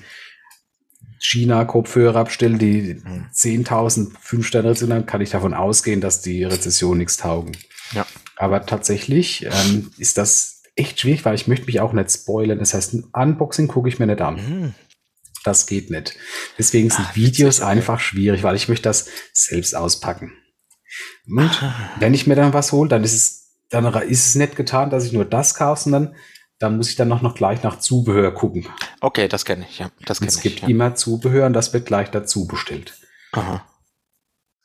[SPEAKER 2] China-Kopfhörer abstelle, die
[SPEAKER 1] Mhm.
[SPEAKER 2] 10.000 5-Sterne-Rezessionen haben, kann ich davon ausgehen, dass die Rezession nichts taugen.
[SPEAKER 1] Ja.
[SPEAKER 2] Aber tatsächlich ähm, ist das echt schwierig, weil ich möchte mich auch nicht spoilern. Das heißt, ein Unboxing gucke ich mir nicht an.
[SPEAKER 1] Mhm.
[SPEAKER 2] Das geht nicht. Deswegen sind
[SPEAKER 1] Ah,
[SPEAKER 2] Videos einfach schwierig, weil ich möchte das selbst auspacken. Und
[SPEAKER 1] Ah.
[SPEAKER 2] wenn ich mir dann was hole, dann ist es, dann ist es nicht getan, dass ich nur das kaufe, sondern dann muss ich dann noch, noch gleich nach Zubehör gucken.
[SPEAKER 1] Okay, das kenne ich, ja. Das kenne
[SPEAKER 2] es
[SPEAKER 1] ich.
[SPEAKER 2] gibt
[SPEAKER 1] ja.
[SPEAKER 2] immer Zubehör und das wird gleich dazu bestellt.
[SPEAKER 1] Aha.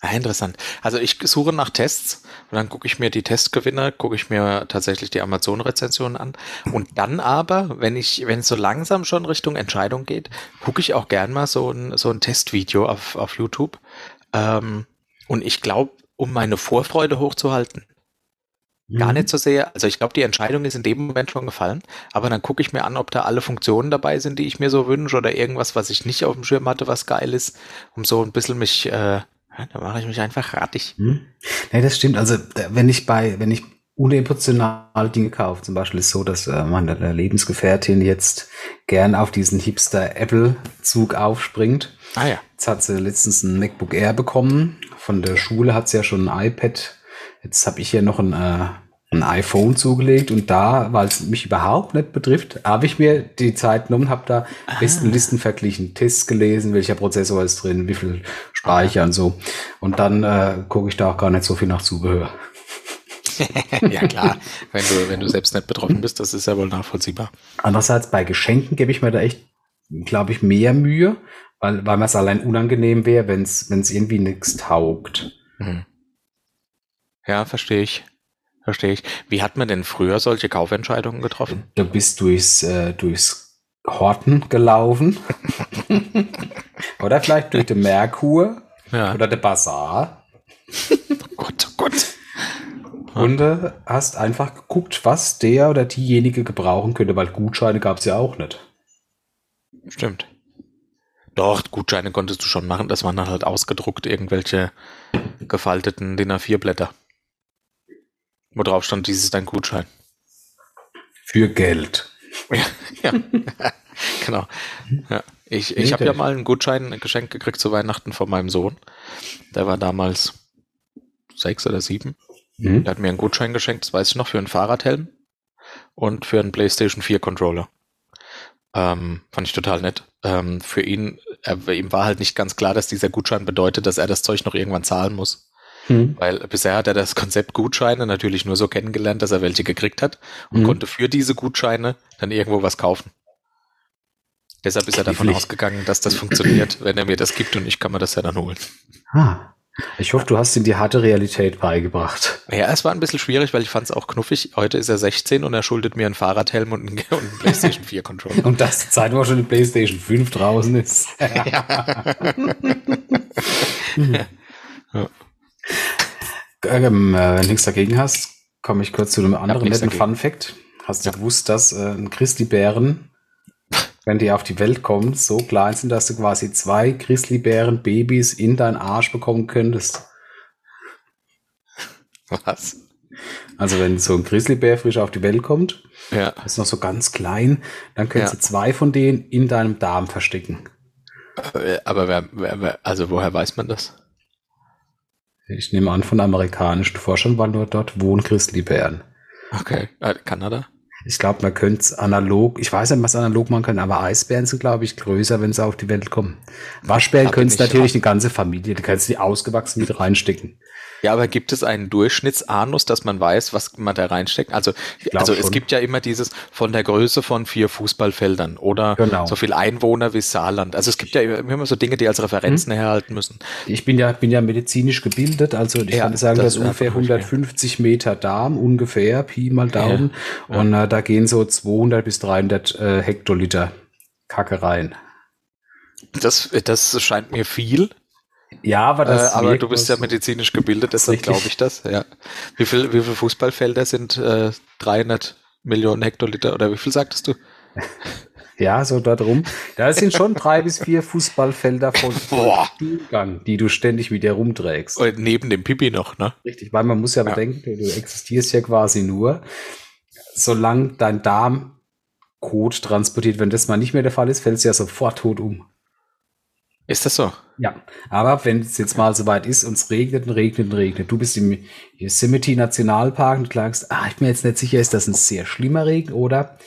[SPEAKER 1] Ah, interessant. Also ich suche nach Tests und dann gucke ich mir die Testgewinner, gucke ich mir tatsächlich die Amazon-Rezensionen an. Und dann aber, wenn ich, wenn es so langsam schon Richtung Entscheidung geht, gucke ich auch gern mal so ein, so ein Testvideo auf, auf YouTube. Ähm, und ich glaube, um meine Vorfreude hochzuhalten, gar
[SPEAKER 2] Mhm.
[SPEAKER 1] nicht so sehr. Also ich glaube, die Entscheidung ist in dem Moment schon gefallen, aber dann gucke ich mir an, ob da alle Funktionen dabei sind, die ich mir so wünsche oder irgendwas, was ich nicht auf dem Schirm hatte, was geil ist, um so ein bisschen mich, äh, ja, da mache ich mich einfach rattig.
[SPEAKER 2] Hm? Nee, das stimmt. Also, wenn ich bei, wenn ich unemotional Dinge kaufe, zum Beispiel ist es so, dass äh, meine äh, Lebensgefährtin jetzt gern auf diesen Hipster-Apple-Zug aufspringt.
[SPEAKER 1] Ah ja.
[SPEAKER 2] Jetzt hat sie letztens ein MacBook Air bekommen. Von der Schule hat sie ja schon ein iPad. Jetzt habe ich hier noch ein, äh, ein iPhone zugelegt und da, weil es mich überhaupt nicht betrifft, habe ich mir die Zeit genommen, habe da besten Listen verglichen, Tests gelesen, welcher Prozessor ist drin, wie viel Speicher und so. Und dann äh, gucke ich da auch gar nicht so viel nach Zubehör.
[SPEAKER 1] ja klar, wenn du, wenn du selbst nicht betroffen bist, das ist ja wohl nachvollziehbar.
[SPEAKER 2] Andererseits bei Geschenken gebe ich mir da echt, glaube ich, mehr Mühe, weil, weil mir es allein unangenehm wäre, wenn es irgendwie nichts taugt.
[SPEAKER 1] Mhm. Ja, verstehe ich. Verstehe ich. Wie hat man denn früher solche Kaufentscheidungen getroffen?
[SPEAKER 2] Du bist durchs, äh, durchs Horten gelaufen. oder vielleicht durch den Merkur
[SPEAKER 1] Ja.
[SPEAKER 2] oder der Bazar.
[SPEAKER 1] Oh Gott, oh Gott.
[SPEAKER 2] Und äh, hast einfach geguckt, was der oder diejenige gebrauchen könnte, weil Gutscheine gab es ja auch nicht.
[SPEAKER 1] Stimmt. Doch, Gutscheine konntest du schon machen. Das waren dann halt ausgedruckt irgendwelche gefalteten DIN A4-Blätter. Wo drauf stand, dies ist dein Gutschein.
[SPEAKER 2] Für Geld.
[SPEAKER 1] ja, genau. Ja. Ich, ich habe ja mal einen Gutschein geschenkt gekriegt zu Weihnachten von meinem Sohn. Der war damals sechs oder sieben.
[SPEAKER 2] Hm?
[SPEAKER 1] Der hat mir einen Gutschein geschenkt, das weiß ich noch, für einen Fahrradhelm und für einen PlayStation 4 Controller. Ähm, fand ich total nett. Ähm, für ihn, er, ihm war halt nicht ganz klar, dass dieser Gutschein bedeutet, dass er das Zeug noch irgendwann zahlen muss.
[SPEAKER 2] Hm.
[SPEAKER 1] Weil bisher hat er das Konzept Gutscheine natürlich nur so kennengelernt, dass er welche gekriegt hat und
[SPEAKER 2] Mhm.
[SPEAKER 1] konnte für diese Gutscheine dann irgendwo was kaufen. Deshalb ist er davon ausgegangen, dass das funktioniert, wenn er mir das gibt und ich kann mir das ja dann holen.
[SPEAKER 2] Ah. Ich hoffe, du hast ihm die harte Realität beigebracht.
[SPEAKER 1] Ja, es war ein bisschen schwierig, weil ich fand es auch knuffig. Heute ist er 16 und er schuldet mir einen Fahrradhelm und einen, und einen PlayStation 4 Controller.
[SPEAKER 2] Und das Zeit, wo schon die PlayStation 5 draußen ist. ähm, äh, wenn du nichts dagegen hast, komme ich kurz zu einem anderen netten
[SPEAKER 1] dagegen.
[SPEAKER 2] Fun Fact. Hast du
[SPEAKER 1] Ja.
[SPEAKER 2] gewusst, dass äh, ein Grizzlybären, wenn die auf die Welt kommen, so klein sind, dass du quasi zwei Grizzlybären-Babys in deinen Arsch bekommen könntest?
[SPEAKER 1] Was?
[SPEAKER 2] Also wenn so ein Grizzlybär frisch auf die Welt kommt,
[SPEAKER 1] Ja.
[SPEAKER 2] ist noch so ganz klein, dann könntest
[SPEAKER 1] Ja.
[SPEAKER 2] du zwei von denen in deinem Darm verstecken.
[SPEAKER 1] Äh, Aber wer, wer, wer, also woher weiß man das?
[SPEAKER 2] Ich nehme an von amerikanischen Forschern, weil nur dort wohnen Grizzlybären.
[SPEAKER 1] Okay. Äh, Kanada?
[SPEAKER 2] Ich glaube, man könnte es analog, ich weiß nicht, was analog man kann, aber Eisbären sind, glaube ich, größer, wenn sie auf die Welt kommen. Waschbären können es natürlich eine ganze Familie, die kannst du die ausgewachsen mit reinstecken.
[SPEAKER 1] Ja, aber gibt es einen Durchschnittsanus, dass man weiß, was man da reinsteckt? Also, also es gibt ja immer dieses von der Größe von vier Fußballfeldern oder
[SPEAKER 2] Genau.
[SPEAKER 1] so viel Einwohner wie Saarland. Also es gibt ja immer so Dinge, die als Referenzen herhalten müssen.
[SPEAKER 2] Ich bin ja, bin ja medizinisch gebildet, also ich
[SPEAKER 1] Ja,
[SPEAKER 2] kann sagen,
[SPEAKER 1] das
[SPEAKER 2] das ist
[SPEAKER 1] ist
[SPEAKER 2] ungefähr
[SPEAKER 1] einfach richtig.
[SPEAKER 2] 150 Meter Darm, ungefähr, Pi mal Daumen.
[SPEAKER 1] Ja.
[SPEAKER 2] Und äh, da gehen so 200 bis 300 äh, Hektoliter Kacke rein.
[SPEAKER 1] Das, das scheint mir viel,
[SPEAKER 2] Ja, aber
[SPEAKER 1] äh,
[SPEAKER 2] das
[SPEAKER 1] aber
[SPEAKER 2] wirkt
[SPEAKER 1] du bist ja medizinisch gebildet, deshalb glaube ich das. Ja. Wie viel, wie viel Fußballfelder sind äh, 300 Millionen Hektoliter oder wie viel sagtest du?
[SPEAKER 2] Ja, so da drum. Da sind schon drei bis vier Fußballfelder von. Stuhlgang, die du ständig mit dir rumträgst.
[SPEAKER 1] Und neben dem Pipi noch, ne?
[SPEAKER 2] Richtig, weil man muss ja,
[SPEAKER 1] Ja.
[SPEAKER 2] bedenken, du, du existierst ja quasi nur, solange dein Darm Kot transportiert. Wenn das mal nicht mehr der Fall ist, fällst du ja sofort tot um.
[SPEAKER 1] Ist das so?
[SPEAKER 2] Ja, aber wenn es jetzt mal soweit ist und es regnet und regnet und regnet, du bist im Yosemite Nationalpark und klagst, ah, ich bin mir jetzt nicht sicher, ist das ein sehr schlimmer Regen oder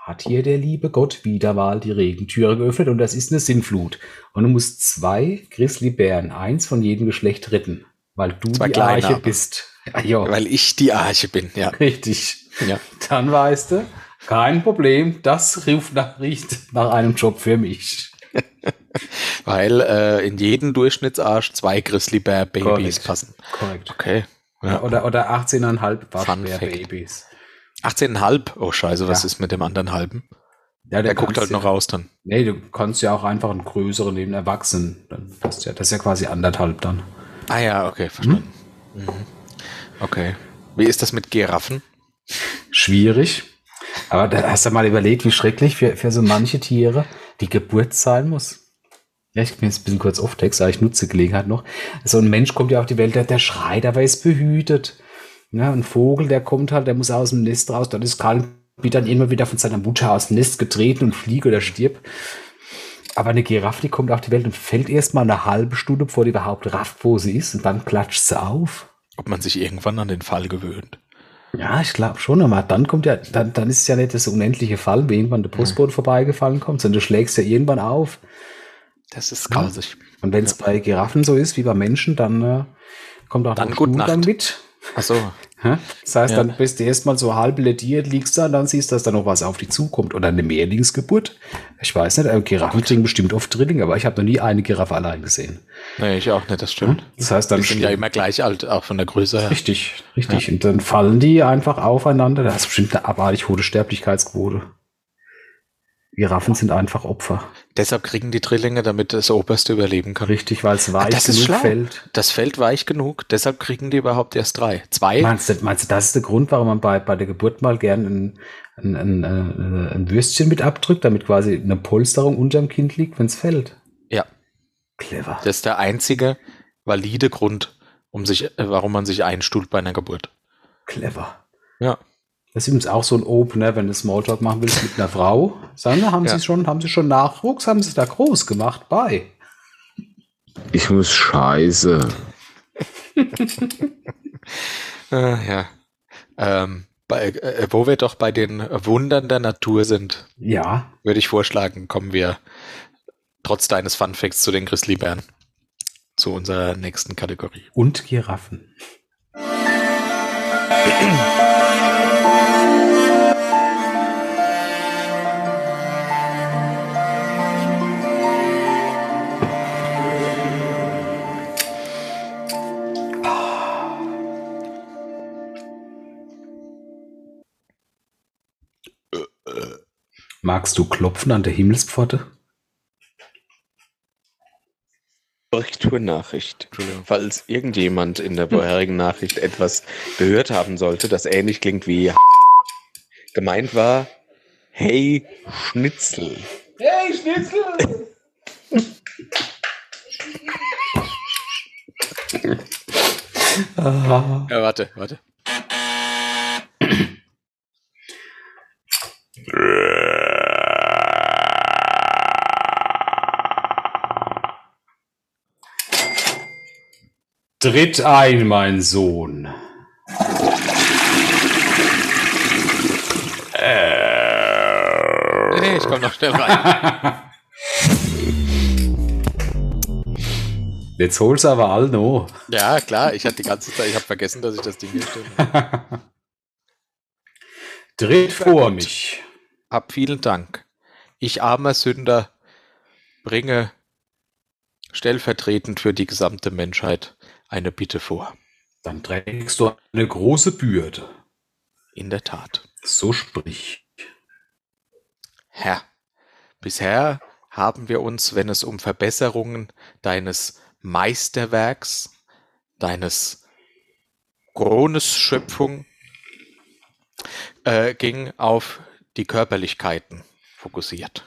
[SPEAKER 2] hat hier der liebe Gott wieder mal die Regentüre geöffnet und das ist eine Sinnflut. Und du musst zwei Grizzlybären, eins von jedem Geschlecht retten, weil du
[SPEAKER 1] Zwei
[SPEAKER 2] die
[SPEAKER 1] kleine
[SPEAKER 2] Arche bist. Ja,
[SPEAKER 1] Weil ich die Arche bin, ja.
[SPEAKER 2] richtig.
[SPEAKER 1] ja.
[SPEAKER 2] Dann weißt du, kein Problem, das ruft nach, riecht nach einem Job für mich.
[SPEAKER 1] Weil äh, in jeden Durchschnittsarsch zwei Grizzlybär-Babys
[SPEAKER 2] Korrekt.
[SPEAKER 1] passen.
[SPEAKER 2] Korrekt.
[SPEAKER 1] Okay. Ja.
[SPEAKER 2] Oder, oder 18,5
[SPEAKER 1] Fun Fact.
[SPEAKER 2] Waschbär-Babys.
[SPEAKER 1] 18,5? Oh scheiße, was
[SPEAKER 2] Ja.
[SPEAKER 1] ist mit dem anderen halben?
[SPEAKER 2] Ja,
[SPEAKER 1] Der guckt halt
[SPEAKER 2] kannst
[SPEAKER 1] noch
[SPEAKER 2] ja,
[SPEAKER 1] raus dann.
[SPEAKER 2] Nee, du kannst ja auch einfach einen größeren neben Erwachsenen. Dann passt ja, das ist ja quasi anderthalb dann.
[SPEAKER 1] Ah ja, okay, verstanden. Mhm. Okay. Wie ist das mit Giraffen?
[SPEAKER 2] Schwierig. Aber da hast du mal überlegt, wie schrecklich für, für so manche Tiere die Geburt sein muss. Ja, ich bin jetzt ein bisschen kurz off Text, aber ich nutze Gelegenheit noch. So ein Mensch kommt ja auf die Welt, der, der schreit, aber er ist behütet. Ja, ein Vogel, der kommt halt, der muss aus dem Nest raus, dann ist kalt, wird dann immer wieder von seiner Mutter aus dem Nest getreten und fliegt oder stirbt. Aber eine Giraffe, die kommt auf die Welt und fällt erst mal eine halbe Stunde, bevor die überhaupt rafft, wo sie ist, und dann klatscht sie auf.
[SPEAKER 1] Ob man sich irgendwann an den Fall gewöhnt?
[SPEAKER 2] Ja, ich glaube schon, aber dann kommt ja, dann, dann ist es ja nicht das unendliche Fall, wenn irgendwann der Postbote vorbeigefallen kommt, sondern du schlägst ja irgendwann auf.
[SPEAKER 1] Das ist grausig.
[SPEAKER 2] Und wenn es bei Giraffen so ist wie bei Menschen, dann äh, kommt auch
[SPEAKER 1] Dann gute
[SPEAKER 2] Stuhlgang mit.
[SPEAKER 1] Ach so.
[SPEAKER 2] Das heißt,
[SPEAKER 1] Ja.
[SPEAKER 2] dann bist du erstmal so halb lediert, liegst da und dann siehst du, dass da noch was auf dich zukommt. Oder eine Mehrlingsgeburt. Ich weiß nicht, aber Giraffen kriegen bestimmt oft Drillinge, aber ich habe noch nie eine Giraffe allein gesehen.
[SPEAKER 1] Nee, ich auch nicht, das stimmt.
[SPEAKER 2] Das heißt, dann
[SPEAKER 1] Die sind ja immer gleich alt, auch von der Größe her.
[SPEAKER 2] Richtig, richtig. Und dann fallen die einfach aufeinander. Das ist bestimmt eine abartig hohe Sterblichkeitsquote. Giraffen sind einfach Opfer.
[SPEAKER 1] Deshalb kriegen die Drillinge, damit das Oberste überleben kann.
[SPEAKER 2] Richtig, weil es weich
[SPEAKER 1] das ist
[SPEAKER 2] genug
[SPEAKER 1] schlau.
[SPEAKER 2] fällt.
[SPEAKER 1] Das fällt weich genug, deshalb kriegen die überhaupt erst drei. Zwei?
[SPEAKER 2] Meinst du, meinst du, das ist der Grund, warum man bei, bei der Geburt mal gern ein, ein, ein, ein, ein Würstchen mit abdrückt, damit quasi eine Polsterung unterm Kind liegt, wenn es fällt?
[SPEAKER 1] Ja,
[SPEAKER 2] Clever.
[SPEAKER 1] das ist der einzige valide Grund, um sich, äh, warum man sich einstuhlt bei einer Geburt.
[SPEAKER 2] Clever.
[SPEAKER 1] Ja.
[SPEAKER 2] Das ist übrigens auch so ein Opener, wenn du Smalltalk machen willst mit einer Frau. Sagen, wir, haben
[SPEAKER 1] Ja.
[SPEAKER 2] sie schon, haben sie schon Nachwuchs, haben sie da groß gemacht? Bei.
[SPEAKER 3] Ich muss scheiße.
[SPEAKER 1] Äh, ja. Ähm, bei, äh, wo wir doch bei den Wundern der Natur sind,
[SPEAKER 2] Ja.
[SPEAKER 1] würde ich vorschlagen, kommen wir trotz deines Funfacts zu den Grizzlybären. Zu unserer nächsten Kategorie.
[SPEAKER 2] Und Giraffen. Magst du klopfen an der Himmelspforte?
[SPEAKER 3] Korrekturnachricht. Falls irgendjemand in der vorherigen Nachricht etwas gehört haben sollte, das ähnlich klingt wie gemeint war, hey Schnitzel.
[SPEAKER 2] Hey Schnitzel!
[SPEAKER 1] ja, warte, warte.
[SPEAKER 2] Tritt ein, mein Sohn.
[SPEAKER 1] Nee, nee, ich komme noch schnell rein.
[SPEAKER 2] Jetzt holst du aber all noch.
[SPEAKER 1] ja, klar, ich hatte die ganze Zeit, ich habe vergessen, dass ich das Ding hier habe.
[SPEAKER 2] Tritt vor mich.
[SPEAKER 1] Hab vielen Dank. Ich armer Sünder bringe stellvertretend für die gesamte Menschheit eine Bitte vor.
[SPEAKER 2] Dann trägst du eine große Bürde.
[SPEAKER 1] In der Tat.
[SPEAKER 2] So sprich.
[SPEAKER 1] Herr, bisher haben wir uns, wenn es um Verbesserungen deines Meisterwerks, deines Krones Schöpfung äh, ging, auf die Körperlichkeiten fokussiert.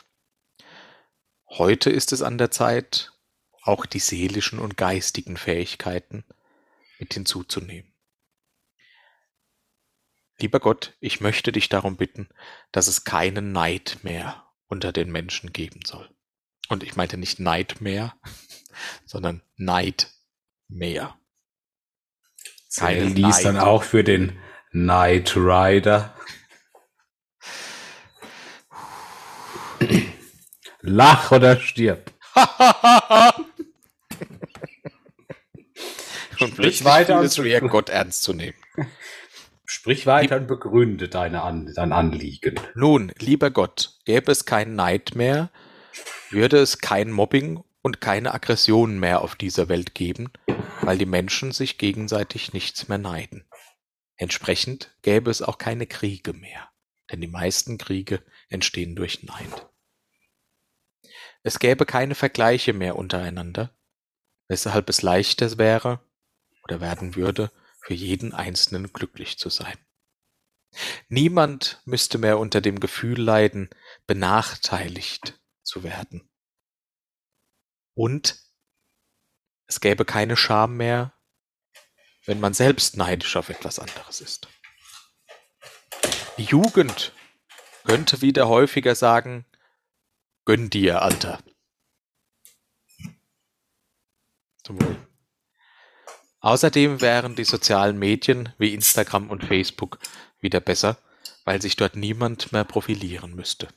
[SPEAKER 1] Heute ist es an der Zeit, auch die seelischen und geistigen Fähigkeiten mit hinzuzunehmen. Lieber Gott, ich möchte dich darum bitten, dass es keinen Neid mehr unter den Menschen geben soll. Und ich meinte nicht Neid mehr, sondern Neid mehr.
[SPEAKER 2] Keine liest dann auch für den Knight Rider. Lach oder stirb.
[SPEAKER 1] Und
[SPEAKER 2] Sprich weiter und
[SPEAKER 1] schwer, Gott ernst zu nehmen.
[SPEAKER 2] Sprich weiter und begründe deine An dein Anliegen.
[SPEAKER 1] Nun, lieber Gott, gäbe es keinen Neid mehr, würde es kein Mobbing und keine Aggressionen mehr auf dieser Welt geben, weil die Menschen sich gegenseitig nichts mehr neiden. Entsprechend gäbe es auch keine Kriege mehr, denn die meisten Kriege entstehen durch Neid. Es gäbe keine Vergleiche mehr untereinander, weshalb es leichter wäre oder werden würde, für jeden Einzelnen glücklich zu sein. Niemand müsste mehr unter dem Gefühl leiden, benachteiligt zu werden. Und es gäbe keine Scham mehr, wenn man selbst neidisch auf etwas anderes ist. Die Jugend könnte wieder häufiger sagen, gönn dir, Alter. Zum Wohl. Außerdem wären die sozialen Medien wie Instagram und Facebook wieder besser, weil sich dort niemand mehr profilieren müsste.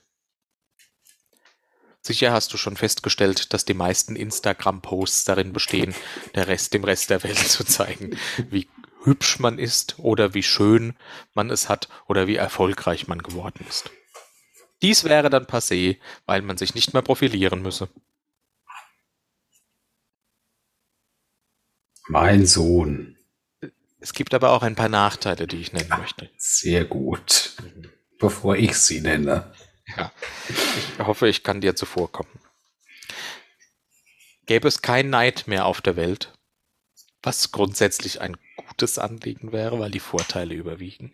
[SPEAKER 1] Sicher hast du schon festgestellt, dass die meisten Instagram-Posts darin bestehen, Rest dem Rest der Welt zu zeigen, wie hübsch man ist oder wie schön man es hat oder wie erfolgreich man geworden ist. Dies wäre dann passé, weil man sich nicht mehr profilieren müsse.
[SPEAKER 2] Mein Sohn.
[SPEAKER 1] Es gibt aber auch ein paar Nachteile, die ich nennen möchte.
[SPEAKER 2] Sehr gut. Bevor ich sie nenne.
[SPEAKER 1] Ja, ich hoffe, ich kann dir zuvorkommen. Gäbe es kein Neid mehr auf der Welt, was grundsätzlich ein gutes Anliegen wäre, weil die Vorteile überwiegen,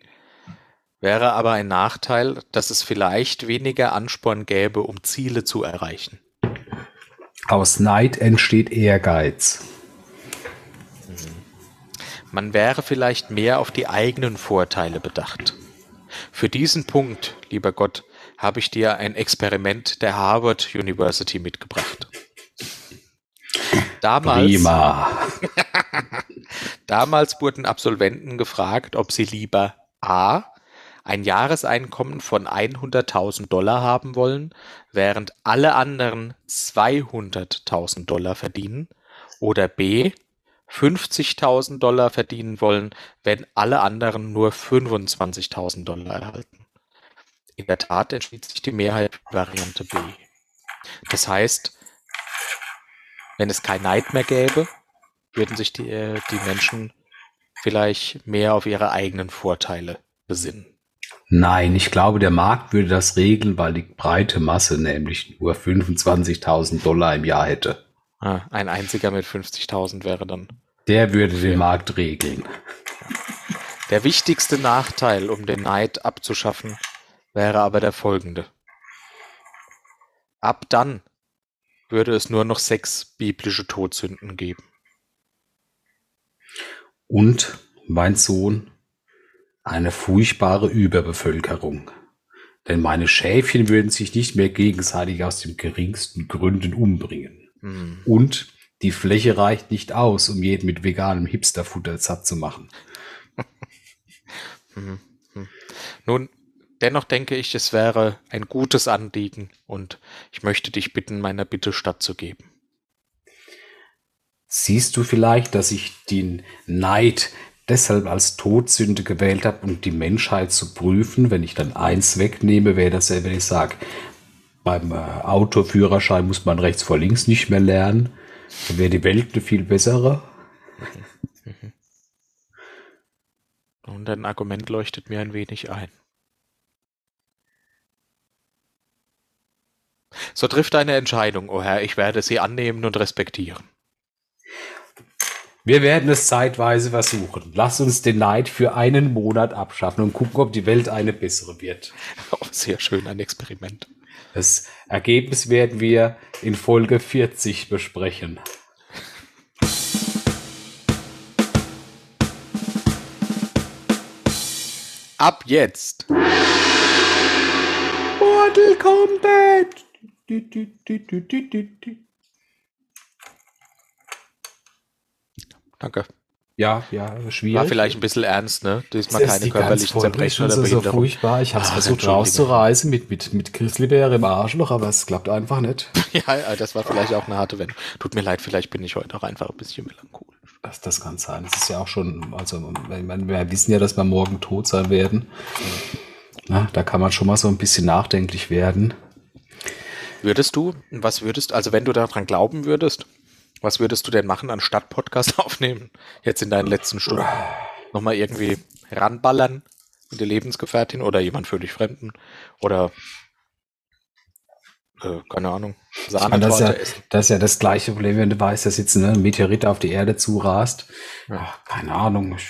[SPEAKER 1] wäre aber ein Nachteil, dass es vielleicht weniger Ansporn gäbe, um Ziele zu erreichen.
[SPEAKER 2] Aus Neid entsteht Ehrgeiz.
[SPEAKER 1] Man wäre vielleicht mehr auf die eigenen Vorteile bedacht. Für diesen Punkt, lieber Gott, habe ich dir ein Experiment der Harvard University mitgebracht. Damals,
[SPEAKER 2] Prima.
[SPEAKER 1] damals wurden Absolventen gefragt, ob sie lieber A. ein Jahreseinkommen von 100.000 Dollar haben wollen, während alle anderen 200.000 Dollar verdienen, oder B. 50.000 Dollar verdienen wollen, wenn alle anderen nur 25.000 Dollar erhalten. In der Tat entschied sich die Mehrheit Variante B. Das heißt, wenn es kein Neid mehr gäbe, würden sich die, äh, die Menschen vielleicht mehr auf ihre eigenen Vorteile besinnen.
[SPEAKER 2] Nein, ich glaube, der Markt würde das regeln, weil die breite Masse nämlich nur 25.000 Dollar im Jahr hätte.
[SPEAKER 1] Ah, ein einziger mit 50.000 wäre dann.
[SPEAKER 2] Der würde den Markt regeln.
[SPEAKER 1] Der wichtigste Nachteil, um den Neid abzuschaffen, wäre aber der folgende. Ab dann würde es nur noch sechs biblische Todsünden geben.
[SPEAKER 2] Und, mein Sohn, eine furchtbare Überbevölkerung. Denn meine Schäfchen würden sich nicht mehr gegenseitig aus den geringsten Gründen umbringen.
[SPEAKER 1] Hm.
[SPEAKER 2] Und die Fläche reicht nicht aus, um jeden mit veganem Hipsterfutter satt zu machen.
[SPEAKER 1] Hm. Hm. Nun, dennoch denke ich, es wäre ein gutes Anliegen und ich möchte dich bitten, meiner Bitte stattzugeben.
[SPEAKER 2] Siehst du vielleicht, dass ich den Neid deshalb als Todsünde gewählt habe, um die Menschheit zu prüfen? Wenn ich dann eins wegnehme, wäre das ja, wenn ich sage, beim äh, Autoführerschein muss man rechts vor links nicht mehr lernen. Dann wäre die Welt eine viel bessere.
[SPEAKER 1] Und dein Argument leuchtet mir ein wenig ein. So trifft deine Entscheidung, o oh Herr, ich werde sie annehmen und respektieren.
[SPEAKER 2] Wir werden es zeitweise versuchen. Lass uns den Neid für einen Monat abschaffen und gucken, ob die Welt eine bessere wird.
[SPEAKER 1] Oh, sehr schön, ein Experiment.
[SPEAKER 2] Das Ergebnis werden wir in Folge 40 besprechen.
[SPEAKER 1] Ab jetzt.
[SPEAKER 2] Mortal Kombat. Du, du, du,
[SPEAKER 1] Danke.
[SPEAKER 2] Ja, ja, schwierig.
[SPEAKER 1] War vielleicht ein bisschen ernst, ne? Diesmal
[SPEAKER 2] Das ist
[SPEAKER 1] keine körperlichen Zerbrechen oder
[SPEAKER 2] so, so
[SPEAKER 1] Behinderung.
[SPEAKER 2] furchtbar. Ich habe es
[SPEAKER 1] Ah,
[SPEAKER 2] versucht rauszureißen mit, mit, mit Grizzlybär im Arschloch, aber es klappt einfach nicht.
[SPEAKER 1] ja, das war vielleicht auch eine harte Wendung. Tut mir leid, vielleicht bin ich heute auch einfach ein bisschen melancholisch.
[SPEAKER 2] Das, das kann sein. Es ist ja auch schon, also ich meine, wir wissen ja, dass wir morgen tot sein werden. Na, da kann man schon mal so ein bisschen nachdenklich werden.
[SPEAKER 1] Würdest du, was würdest, also wenn du daran glauben würdest, was würdest du denn machen, anstatt Podcast aufnehmen, jetzt in deinen letzten Stunden? Nochmal irgendwie ranballern mit der Lebensgefährtin oder jemand völlig Fremden oder äh, keine Ahnung,
[SPEAKER 2] meine, das, ist ja, das ist ja das gleiche Problem, wenn du weißt, dass jetzt ne, ein Meteorit auf die Erde zurast.
[SPEAKER 1] Ja.
[SPEAKER 2] Keine Ahnung. Ich,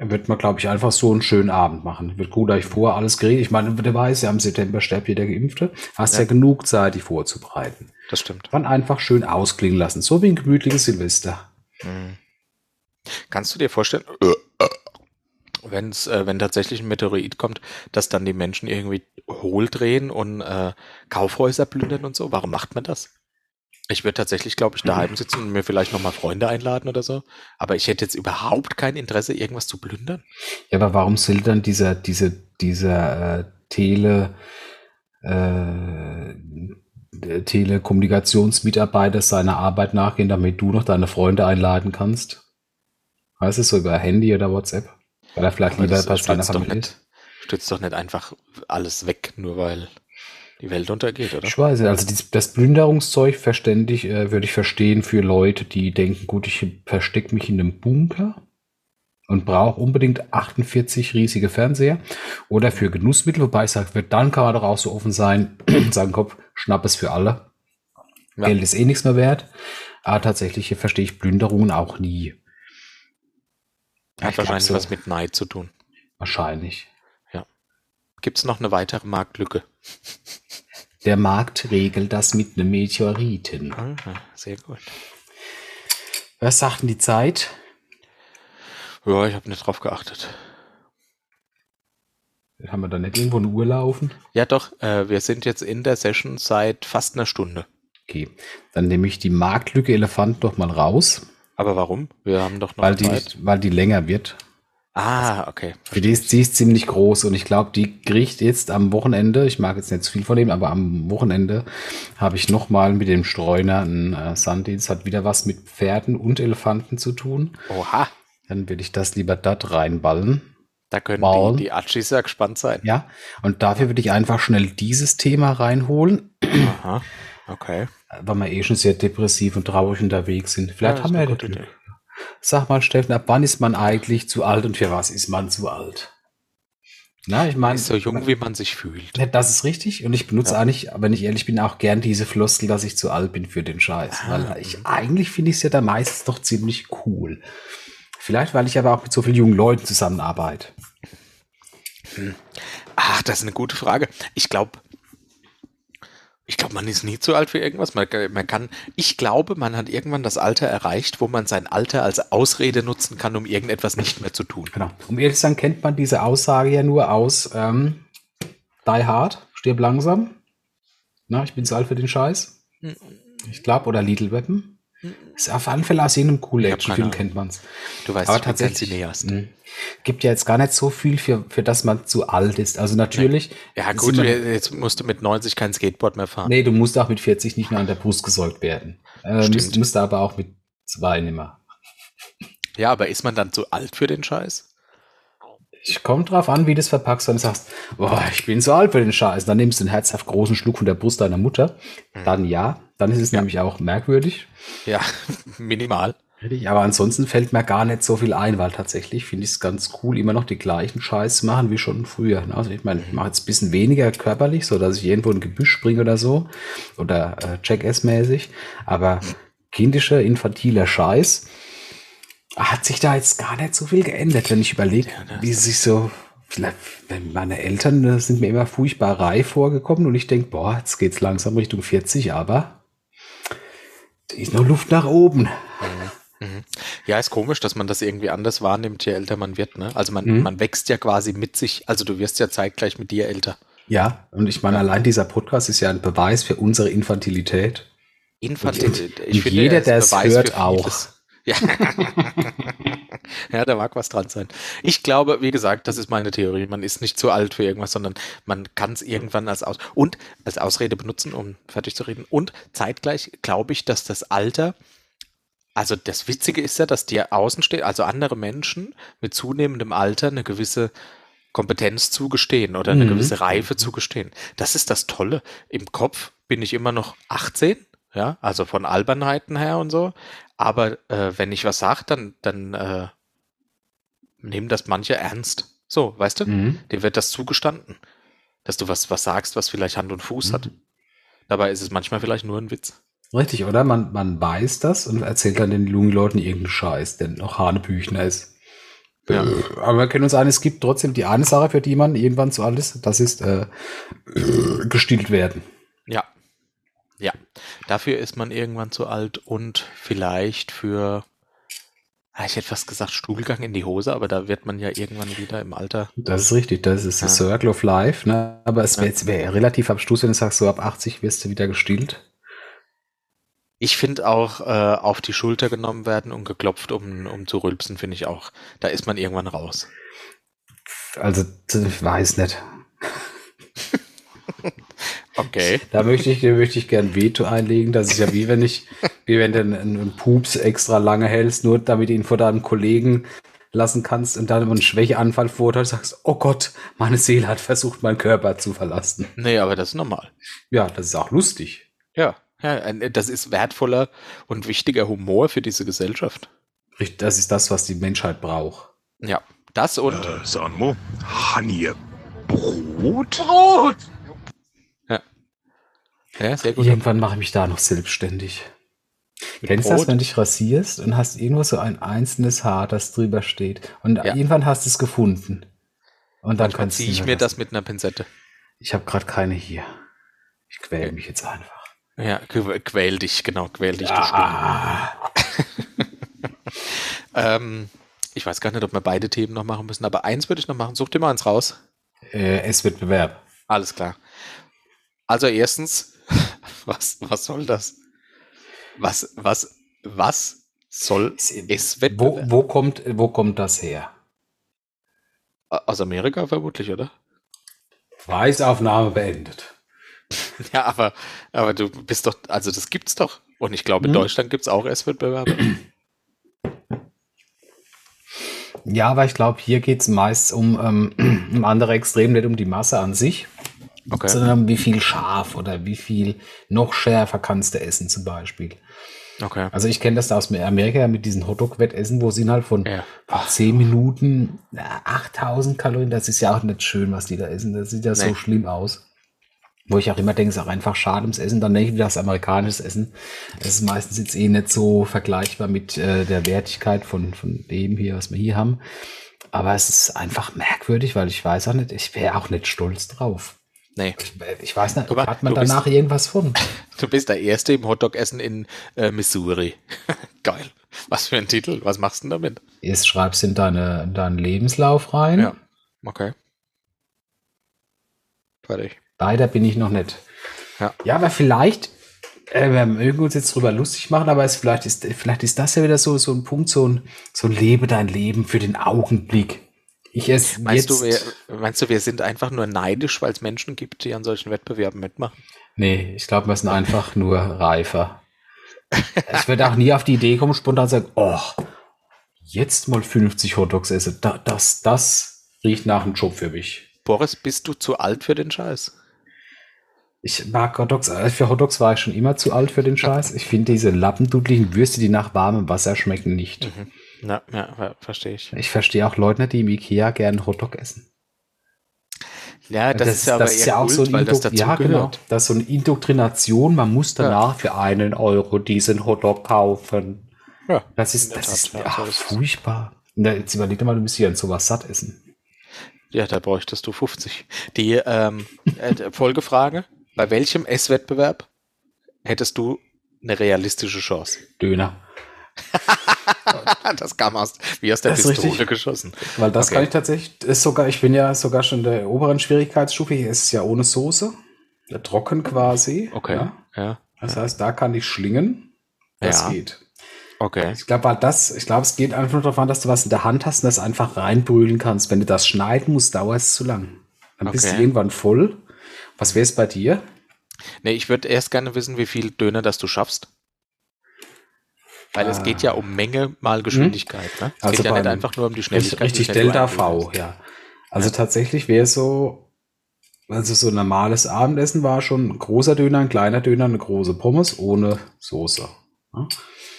[SPEAKER 2] wird man, glaube ich, einfach so einen schönen Abend machen. Wird gut euch vor, alles geregelt. Ich meine, du weißt ja, im September stirbt jeder Geimpfte. Hast ja,
[SPEAKER 1] Ja.
[SPEAKER 2] genug Zeit, die vorzubereiten.
[SPEAKER 1] Das stimmt.
[SPEAKER 2] Dann einfach schön ausklingen lassen. So wie ein gemütliches Silvester.
[SPEAKER 1] Mhm. Kannst du dir vorstellen, wenn's, äh, wenn tatsächlich ein Meteorit kommt, dass dann die Menschen irgendwie hohl drehen und äh, Kaufhäuser plündern und so? Warum macht man das? Ich würde tatsächlich, glaube ich, daheim sitzen und mir vielleicht nochmal Freunde einladen oder so. Aber ich hätte jetzt überhaupt kein Interesse, irgendwas zu plündern.
[SPEAKER 2] Ja, aber warum soll dann dieser, diese, dieser äh, Tele, äh, der Telekommunikationsmitarbeiter seiner Arbeit nachgehen, damit du noch deine Freunde einladen kannst? Weißt du, so über Handy oder WhatsApp? Weil er vielleicht
[SPEAKER 1] Aber
[SPEAKER 2] lieber bei seiner
[SPEAKER 1] stützt doch,
[SPEAKER 2] Familie ist.
[SPEAKER 1] nicht, stützt doch nicht einfach alles weg, nur weil die Welt untergeht, oder?
[SPEAKER 2] Ich weiß nicht, also das Plünderungszeug verständig äh, würde ich verstehen für Leute, die denken, gut, ich verstecke mich in einem Bunker und brauche unbedingt 48 riesige Fernseher oder für Genussmittel, wobei ich sage, dann kann man doch auch so offen sein, sagen, Kopf, schnapp es für alle.
[SPEAKER 1] Ja.
[SPEAKER 2] Geld ist eh nichts mehr wert. Aber tatsächlich hier verstehe ich Plünderungen auch nie.
[SPEAKER 1] Hat
[SPEAKER 2] Ich
[SPEAKER 1] wahrscheinlich
[SPEAKER 2] so.
[SPEAKER 1] was mit Neid zu tun.
[SPEAKER 2] Wahrscheinlich.
[SPEAKER 1] Gibt es noch eine weitere Marktlücke?
[SPEAKER 2] Der Markt regelt das mit einem Meteoriten.
[SPEAKER 1] Aha, sehr gut.
[SPEAKER 2] Was sagt denn die Zeit?
[SPEAKER 1] Ja, ich habe nicht drauf geachtet.
[SPEAKER 2] Haben wir da nicht irgendwo eine Uhr laufen?
[SPEAKER 1] Ja, doch, äh, wir sind jetzt in der Session seit fast einer Stunde.
[SPEAKER 2] Okay, dann nehme ich die Marktlücke Elefant noch mal raus,
[SPEAKER 1] Aber warum? Wir haben doch noch
[SPEAKER 2] weil die,
[SPEAKER 1] Zeit.
[SPEAKER 2] weil die länger wird.
[SPEAKER 1] Ah, okay.
[SPEAKER 2] Für die ist, die ist ziemlich groß und ich glaube, die kriegt jetzt am Wochenende, ich mag jetzt nicht zu viel von dem, aber am Wochenende habe ich noch mal mit dem Streuner einen äh, Sanddienst, hat wieder was mit Pferden und Elefanten zu tun.
[SPEAKER 1] Oha,
[SPEAKER 2] Dann will ich das lieber dort reinballen.
[SPEAKER 1] da können die, die Achis ja gespannt sein.
[SPEAKER 2] Ja, und dafür würde ich einfach schnell dieses Thema reinholen,
[SPEAKER 1] Aha, okay.
[SPEAKER 2] weil wir eh schon sehr depressiv und traurig unterwegs sind. Vielleicht
[SPEAKER 1] Ja,
[SPEAKER 2] haben wir ja Glück. Sag mal, Steffen, ab wann ist man eigentlich zu alt und für was ist man zu alt? Na, ich meine,
[SPEAKER 1] Ist so jung, wie man sich fühlt.
[SPEAKER 2] Das ist richtig. Und ich benutze
[SPEAKER 1] Ja.
[SPEAKER 2] eigentlich, wenn ich ehrlich bin, auch gern diese Floskel, dass ich zu alt bin für den Scheiß.
[SPEAKER 1] Ah,
[SPEAKER 2] weil ich eigentlich finde ich es ja da meistens doch ziemlich cool. Vielleicht, weil ich aber auch mit so vielen jungen Leuten zusammenarbeite.
[SPEAKER 1] Ach, das ist eine gute Frage. Ich glaube, ich glaube, man ist nie zu alt für irgendwas. Man, man kann, ich glaube, man hat irgendwann das Alter erreicht, wo man sein Alter als Ausrede nutzen kann, um irgendetwas nicht mehr zu tun.
[SPEAKER 2] Genau. Um ehrlich zu sein, kennt man diese Aussage ja nur aus, ähm, Die Hard, stirb langsam. Na, ich bin zu alt für den Scheiß.
[SPEAKER 1] Mhm.
[SPEAKER 2] Ich glaube, oder Little Weapon. Ist auf alle Fälle aus
[SPEAKER 1] Ich hab
[SPEAKER 2] Actionfilm kennt man's.
[SPEAKER 1] Du weißt,
[SPEAKER 2] Aber
[SPEAKER 1] ich
[SPEAKER 2] tatsächlich
[SPEAKER 1] Cineast.
[SPEAKER 2] mh, gibt ja jetzt gar nicht so viel für, für das man zu alt ist. Also natürlich.
[SPEAKER 1] Ja
[SPEAKER 2] ist
[SPEAKER 1] gut,
[SPEAKER 2] immer-
[SPEAKER 1] jetzt musst du mit 90 kein Skateboard mehr fahren.
[SPEAKER 2] Nee, du musst auch mit 40 nicht mehr an der Brust gesäugt werden. Äh,
[SPEAKER 1] Stimmt.
[SPEAKER 2] musst, musst aber auch mit zwei nimmer.
[SPEAKER 1] Ja, aber ist man dann zu alt für den Scheiß?
[SPEAKER 2] Ich komme drauf an, wie du es verpackst, wenn du sagst, boah, ich bin so alt für den Scheiß. Dann nimmst du einen herzhaft großen Schluck von der Brust deiner Mutter. Dann ja, dann ist es nämlich auch merkwürdig.
[SPEAKER 1] Ja, minimal.
[SPEAKER 2] Aber ansonsten fällt mir gar nicht so viel ein, weil tatsächlich finde ich es ganz cool, immer noch die gleichen Scheiß zu machen wie schon früher. ne? Also ich meine, ich mache jetzt ein bisschen weniger körperlich, so dass ich irgendwo in ein Gebüsch springe oder so. Oder äh, Jackass-mäßig. Aber kindischer, infantiler Scheiß hat sich da jetzt gar nicht so viel geändert, wenn ich überlege, wie sich so. Vielleicht, meine Eltern sind mir immer furchtbar reif vorgekommen und ich denke, boah, jetzt geht's langsam Richtung 40, aber ist noch Luft nach oben.
[SPEAKER 1] Ja, ist komisch, dass man das irgendwie anders wahrnimmt, je älter man wird. Ne? Also man,
[SPEAKER 2] Mhm.
[SPEAKER 1] man wächst ja quasi mit sich. Also du wirst ja zeitgleich mit dir älter.
[SPEAKER 2] Ja, und ich meine, allein dieser Podcast ist ja ein Beweis für unsere Infantilität.
[SPEAKER 1] Infantil.
[SPEAKER 2] Und- und jeder,
[SPEAKER 1] er ist
[SPEAKER 2] der es hört, auch.
[SPEAKER 1] vieles. Ja. ja, da mag was dran sein. Ich glaube, wie gesagt, das ist meine Theorie. Man ist nicht zu alt für irgendwas, sondern man kann es irgendwann als Aus und als Ausrede benutzen, um fertig zu reden. Und zeitgleich glaube ich, dass das Alter, also das Witzige ist ja, dass dir außen steht, also andere Menschen mit zunehmendem Alter eine gewisse Kompetenz zugestehen oder eine
[SPEAKER 2] Mhm.
[SPEAKER 1] gewisse Reife zugestehen. Das ist das Tolle. Im Kopf bin ich immer noch 18, ja, also von Albernheiten her und so. Aber äh, wenn ich was sage, dann, dann äh, nehmen das manche ernst. So, weißt du?
[SPEAKER 2] Mhm.
[SPEAKER 1] Dir wird das zugestanden, dass du was, was sagst, was vielleicht Hand und Fuß hat. Dabei ist es manchmal vielleicht nur ein Witz.
[SPEAKER 2] Richtig, oder? Man, man weiß das und erzählt dann den jungen Leuten irgendeinen Scheiß, der noch Hanebüchner ist.
[SPEAKER 1] Ja.
[SPEAKER 2] Äh, Aber wir können uns ein, es gibt trotzdem die eine Sache, für die man irgendwann zu alt ist, das ist äh, äh, gestillt werden.
[SPEAKER 1] Ja. Ja. Dafür ist man irgendwann zu alt und vielleicht für, ah, ich hätte fast gesagt, Stuhlgang in die Hose, aber da wird man ja irgendwann wieder im Alter.
[SPEAKER 2] Das ist richtig, das ist
[SPEAKER 1] Ja.
[SPEAKER 2] Circle of Life, ne? Aber es wäre
[SPEAKER 1] Ja.
[SPEAKER 2] wär relativ abstrus, wenn du sagst, so ab 80 wirst du wieder gestillt.
[SPEAKER 1] Ich finde auch äh, auf die Schulter genommen werden und geklopft, um, um zu rülpsen, finde ich auch. Da ist man irgendwann raus.
[SPEAKER 2] Also, ich weiß nicht.
[SPEAKER 1] Okay.
[SPEAKER 2] Da möchte ich, da möchte ich gern Veto einlegen. Das ist ja wie wenn ich, wie wenn du einen, Pups extra lange hältst, nur damit du ihn vor deinem Kollegen lassen kannst und dann einen Schwächeanfall vor und sagst, oh Gott, meine Seele hat versucht, meinen Körper zu verlassen.
[SPEAKER 1] Nee, aber das ist normal.
[SPEAKER 2] Ja, das ist auch lustig.
[SPEAKER 1] Ja, ja, das ist wertvoller und wichtiger Humor für diese Gesellschaft.
[SPEAKER 2] Richtig, Das ist das, was die Menschheit braucht.
[SPEAKER 1] Ja, das und
[SPEAKER 4] Äh, sag mal, han ihr Brot?
[SPEAKER 1] Ja, sehr gut.
[SPEAKER 2] Irgendwann mache ich mich da noch selbstständig. Kennst du das, wenn du dich rasierst und hast irgendwo so ein einzelnes Haar, das drüber steht und
[SPEAKER 1] Ja.
[SPEAKER 2] irgendwann hast du es gefunden. Und dann kannst du
[SPEAKER 1] ziehe ich mir das mit einer Pinzette.
[SPEAKER 2] Ich habe gerade keine hier. Ich quäle mich jetzt einfach.
[SPEAKER 1] Ja, qu- quäl dich, genau, quäl dich. du
[SPEAKER 2] Ah.
[SPEAKER 1] Ähm, ich weiß gar nicht, ob wir beide Themen noch machen müssen, aber eins würde ich noch machen. Such dir mal eins raus.
[SPEAKER 2] äh, es wird Bewerb.
[SPEAKER 1] Alles klar. Also erstens, was, was soll das? Was, was, was soll es
[SPEAKER 2] Wo,
[SPEAKER 1] Wettbewerb?
[SPEAKER 2] wo, kommt, wo kommt das her?
[SPEAKER 1] Aus Amerika vermutlich, oder?
[SPEAKER 2] Weißaufnahme beendet.
[SPEAKER 1] Ja, aber, aber du bist doch, also das gibt's doch. Und ich glaube, in
[SPEAKER 2] Hm.
[SPEAKER 1] Deutschland gibt's auch S-Wettbewerbe.
[SPEAKER 2] Ja, aber ich glaube, hier geht es meist um, ähm, um andere Extrem, nicht um die Masse an sich,
[SPEAKER 1] Okay.
[SPEAKER 2] sondern um wie viel scharf oder wie viel noch schärfer kannst du essen zum Beispiel.
[SPEAKER 1] Okay.
[SPEAKER 2] Also ich kenne das da aus Amerika mit diesen Hotdog-Wettessen, wo sie innerhalb von
[SPEAKER 1] Ja.
[SPEAKER 2] boah, 10 Minuten na, 8000 Kalorien, das ist ja auch nicht schön, was die da essen. Das sieht ja so
[SPEAKER 1] Nee.
[SPEAKER 2] schlimm aus. Wo ich auch immer denke, es ist auch einfach schade ums Essen. Dann denke ich wieder das amerikanische Essen. Es ist meistens jetzt eh nicht so vergleichbar mit äh, der Wertigkeit von, von dem hier, was wir hier haben. Aber es ist einfach merkwürdig, weil ich weiß auch nicht, ich wäre auch nicht stolz drauf.
[SPEAKER 1] Nee.
[SPEAKER 2] Ich, weiß nicht,
[SPEAKER 1] mal,
[SPEAKER 2] hat man
[SPEAKER 1] du bist-
[SPEAKER 2] danach irgendwas von?
[SPEAKER 1] Du bist der Erste im Hotdog-Essen in äh, Missouri. Geil. Was für ein Titel. Was machst du denn damit?
[SPEAKER 2] Jetzt schreibst du in deine, deinen Lebenslauf rein.
[SPEAKER 1] Ja. Okay. Fertig.
[SPEAKER 2] Leider bin ich noch nicht.
[SPEAKER 1] Ja.
[SPEAKER 2] ja aber vielleicht, äh, wir mögen uns jetzt drüber lustig machen, aber es, vielleicht, ist, vielleicht ist das ja wieder so, so ein Punkt, so ein, so ein Lebe dein Leben für den Augenblick. Ich esse
[SPEAKER 1] Meinst
[SPEAKER 2] jetzt,
[SPEAKER 1] du, wir, meinst du, wir sind einfach nur neidisch, weil es Menschen gibt, die an solchen Wettbewerben mitmachen?
[SPEAKER 2] Nee, ich glaube, wir sind einfach nur reifer. Ich werde auch nie auf die Idee kommen, spontan sagen, oh, jetzt mal 50 Hotdogs essen. Da, das, das riecht nach einem Job für mich.
[SPEAKER 1] Boris, bist du zu alt für den Scheiß?
[SPEAKER 2] Ich mag Hotdogs, äh, für Hotdogs war ich schon immer zu alt für den Scheiß. Ich finde diese lappendudeligen Würste, die nach warmem Wasser schmecken, nicht.
[SPEAKER 1] Ja, ja, ja verstehe ich.
[SPEAKER 2] Ich verstehe auch Leute die im Ikea gerne Hotdog essen.
[SPEAKER 1] Ja, das, ist ja aber eher
[SPEAKER 2] auch
[SPEAKER 1] Kult,
[SPEAKER 2] so ein
[SPEAKER 1] weil das
[SPEAKER 2] Indok- ja, genau. Das ist so eine Indoktrination. Man muss danach für einen Euro diesen Hotdog kaufen.
[SPEAKER 1] Ja,
[SPEAKER 2] Das ist, das
[SPEAKER 1] Tat,
[SPEAKER 2] ist
[SPEAKER 1] ja,
[SPEAKER 2] ach,
[SPEAKER 1] ist
[SPEAKER 2] furchtbar. Na, jetzt überleg dir mal, du müsstest ja sowas satt essen.
[SPEAKER 1] Ja, da bräuchtest du 50. Die ähm, äh, Folgefrage: Bei welchem Esswettbewerb hättest du eine realistische Chance?
[SPEAKER 2] Döner.
[SPEAKER 1] das kam aus, wie aus der
[SPEAKER 2] Das ist
[SPEAKER 1] Pistole
[SPEAKER 2] richtig.
[SPEAKER 1] geschossen.
[SPEAKER 2] Weil das
[SPEAKER 1] Okay.
[SPEAKER 2] kann ich tatsächlich, ist sogar, ich bin ja sogar schon in der oberen Schwierigkeitsstufe. Hier ist es ja ohne Soße. Ja, Trocken quasi.
[SPEAKER 1] Okay.
[SPEAKER 2] Ja.
[SPEAKER 1] Ja.
[SPEAKER 2] Das heißt, da kann ich schlingen. Das
[SPEAKER 1] Ja.
[SPEAKER 2] geht.
[SPEAKER 1] Okay.
[SPEAKER 2] Ich glaube, das, ich glaube, es geht einfach nur darauf an, dass du was in der Hand hast und das einfach reinbrühen kannst. Wenn du das schneiden musst, dauert es zu lang. Dann bist du
[SPEAKER 1] Okay.
[SPEAKER 2] irgendwann voll. Was wäre es bei dir?
[SPEAKER 1] Nee, ich würde erst gerne wissen, wie viel Döner das du schaffst. Weil es
[SPEAKER 2] Ah.
[SPEAKER 1] geht ja um Menge mal Geschwindigkeit. Ne? Es
[SPEAKER 2] Also
[SPEAKER 1] geht ja nicht einfach nur um die Schnelligkeit.
[SPEAKER 2] richtig
[SPEAKER 1] du
[SPEAKER 2] Delta. V, ja. Also tatsächlich wäre so, also so ein normales Abendessen war schon ein großer Döner, ein kleiner Döner, eine große Pommes ohne Soße. Ja?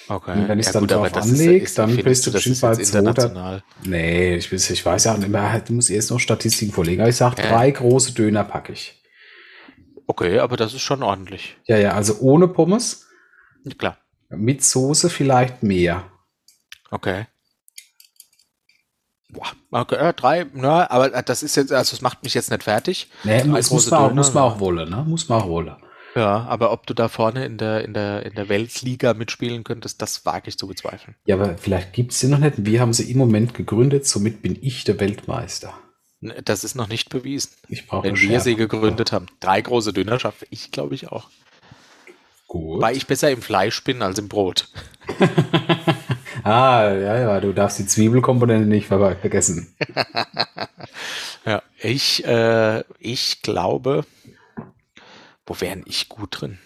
[SPEAKER 1] Okay.
[SPEAKER 2] Und wenn ich's dann
[SPEAKER 1] aber
[SPEAKER 2] drauf
[SPEAKER 1] das ist-
[SPEAKER 2] anleg,
[SPEAKER 1] ist-
[SPEAKER 2] dann bist du bestimmt bei
[SPEAKER 1] international.
[SPEAKER 2] Nee, ich, weiß- ich weiß ja immer, du musst erst noch Statistiken vorlegen. Aber ich sage,
[SPEAKER 1] Ja.
[SPEAKER 2] drei große Döner packe ich.
[SPEAKER 1] Okay, aber das ist schon ordentlich.
[SPEAKER 2] Ja, ja, also ohne Pommes,
[SPEAKER 1] Klar.
[SPEAKER 2] Mit Soße vielleicht mehr.
[SPEAKER 1] Okay. Boah, okay, ja, drei, na, aber das ist jetzt, also es macht mich jetzt nicht fertig.
[SPEAKER 2] Nee, muss
[SPEAKER 1] große
[SPEAKER 2] man, auch, muss man auch wollen, ne? Muss man auch wollen.
[SPEAKER 1] Ja, aber ob du da vorne in der, in der, in der Weltliga mitspielen könntest, das wage ich zu bezweifeln.
[SPEAKER 2] Ja, aber vielleicht gibt es sie noch nicht. Wir haben sie im Moment gegründet, somit bin ich der Weltmeister.
[SPEAKER 1] Ne, Das ist noch nicht bewiesen.
[SPEAKER 2] Ich brauche
[SPEAKER 1] Wenn wir sie gegründet haben. Drei große Döner schaffe ich, glaube ich, auch.
[SPEAKER 2] Gut.
[SPEAKER 1] Weil ich besser im Fleisch bin als im Brot.
[SPEAKER 2] ah, ja, ja, du darfst die Zwiebelkomponente nicht ver vergessen.
[SPEAKER 1] Ja, ich, äh, ich glaube, wo wäre ich gut drin?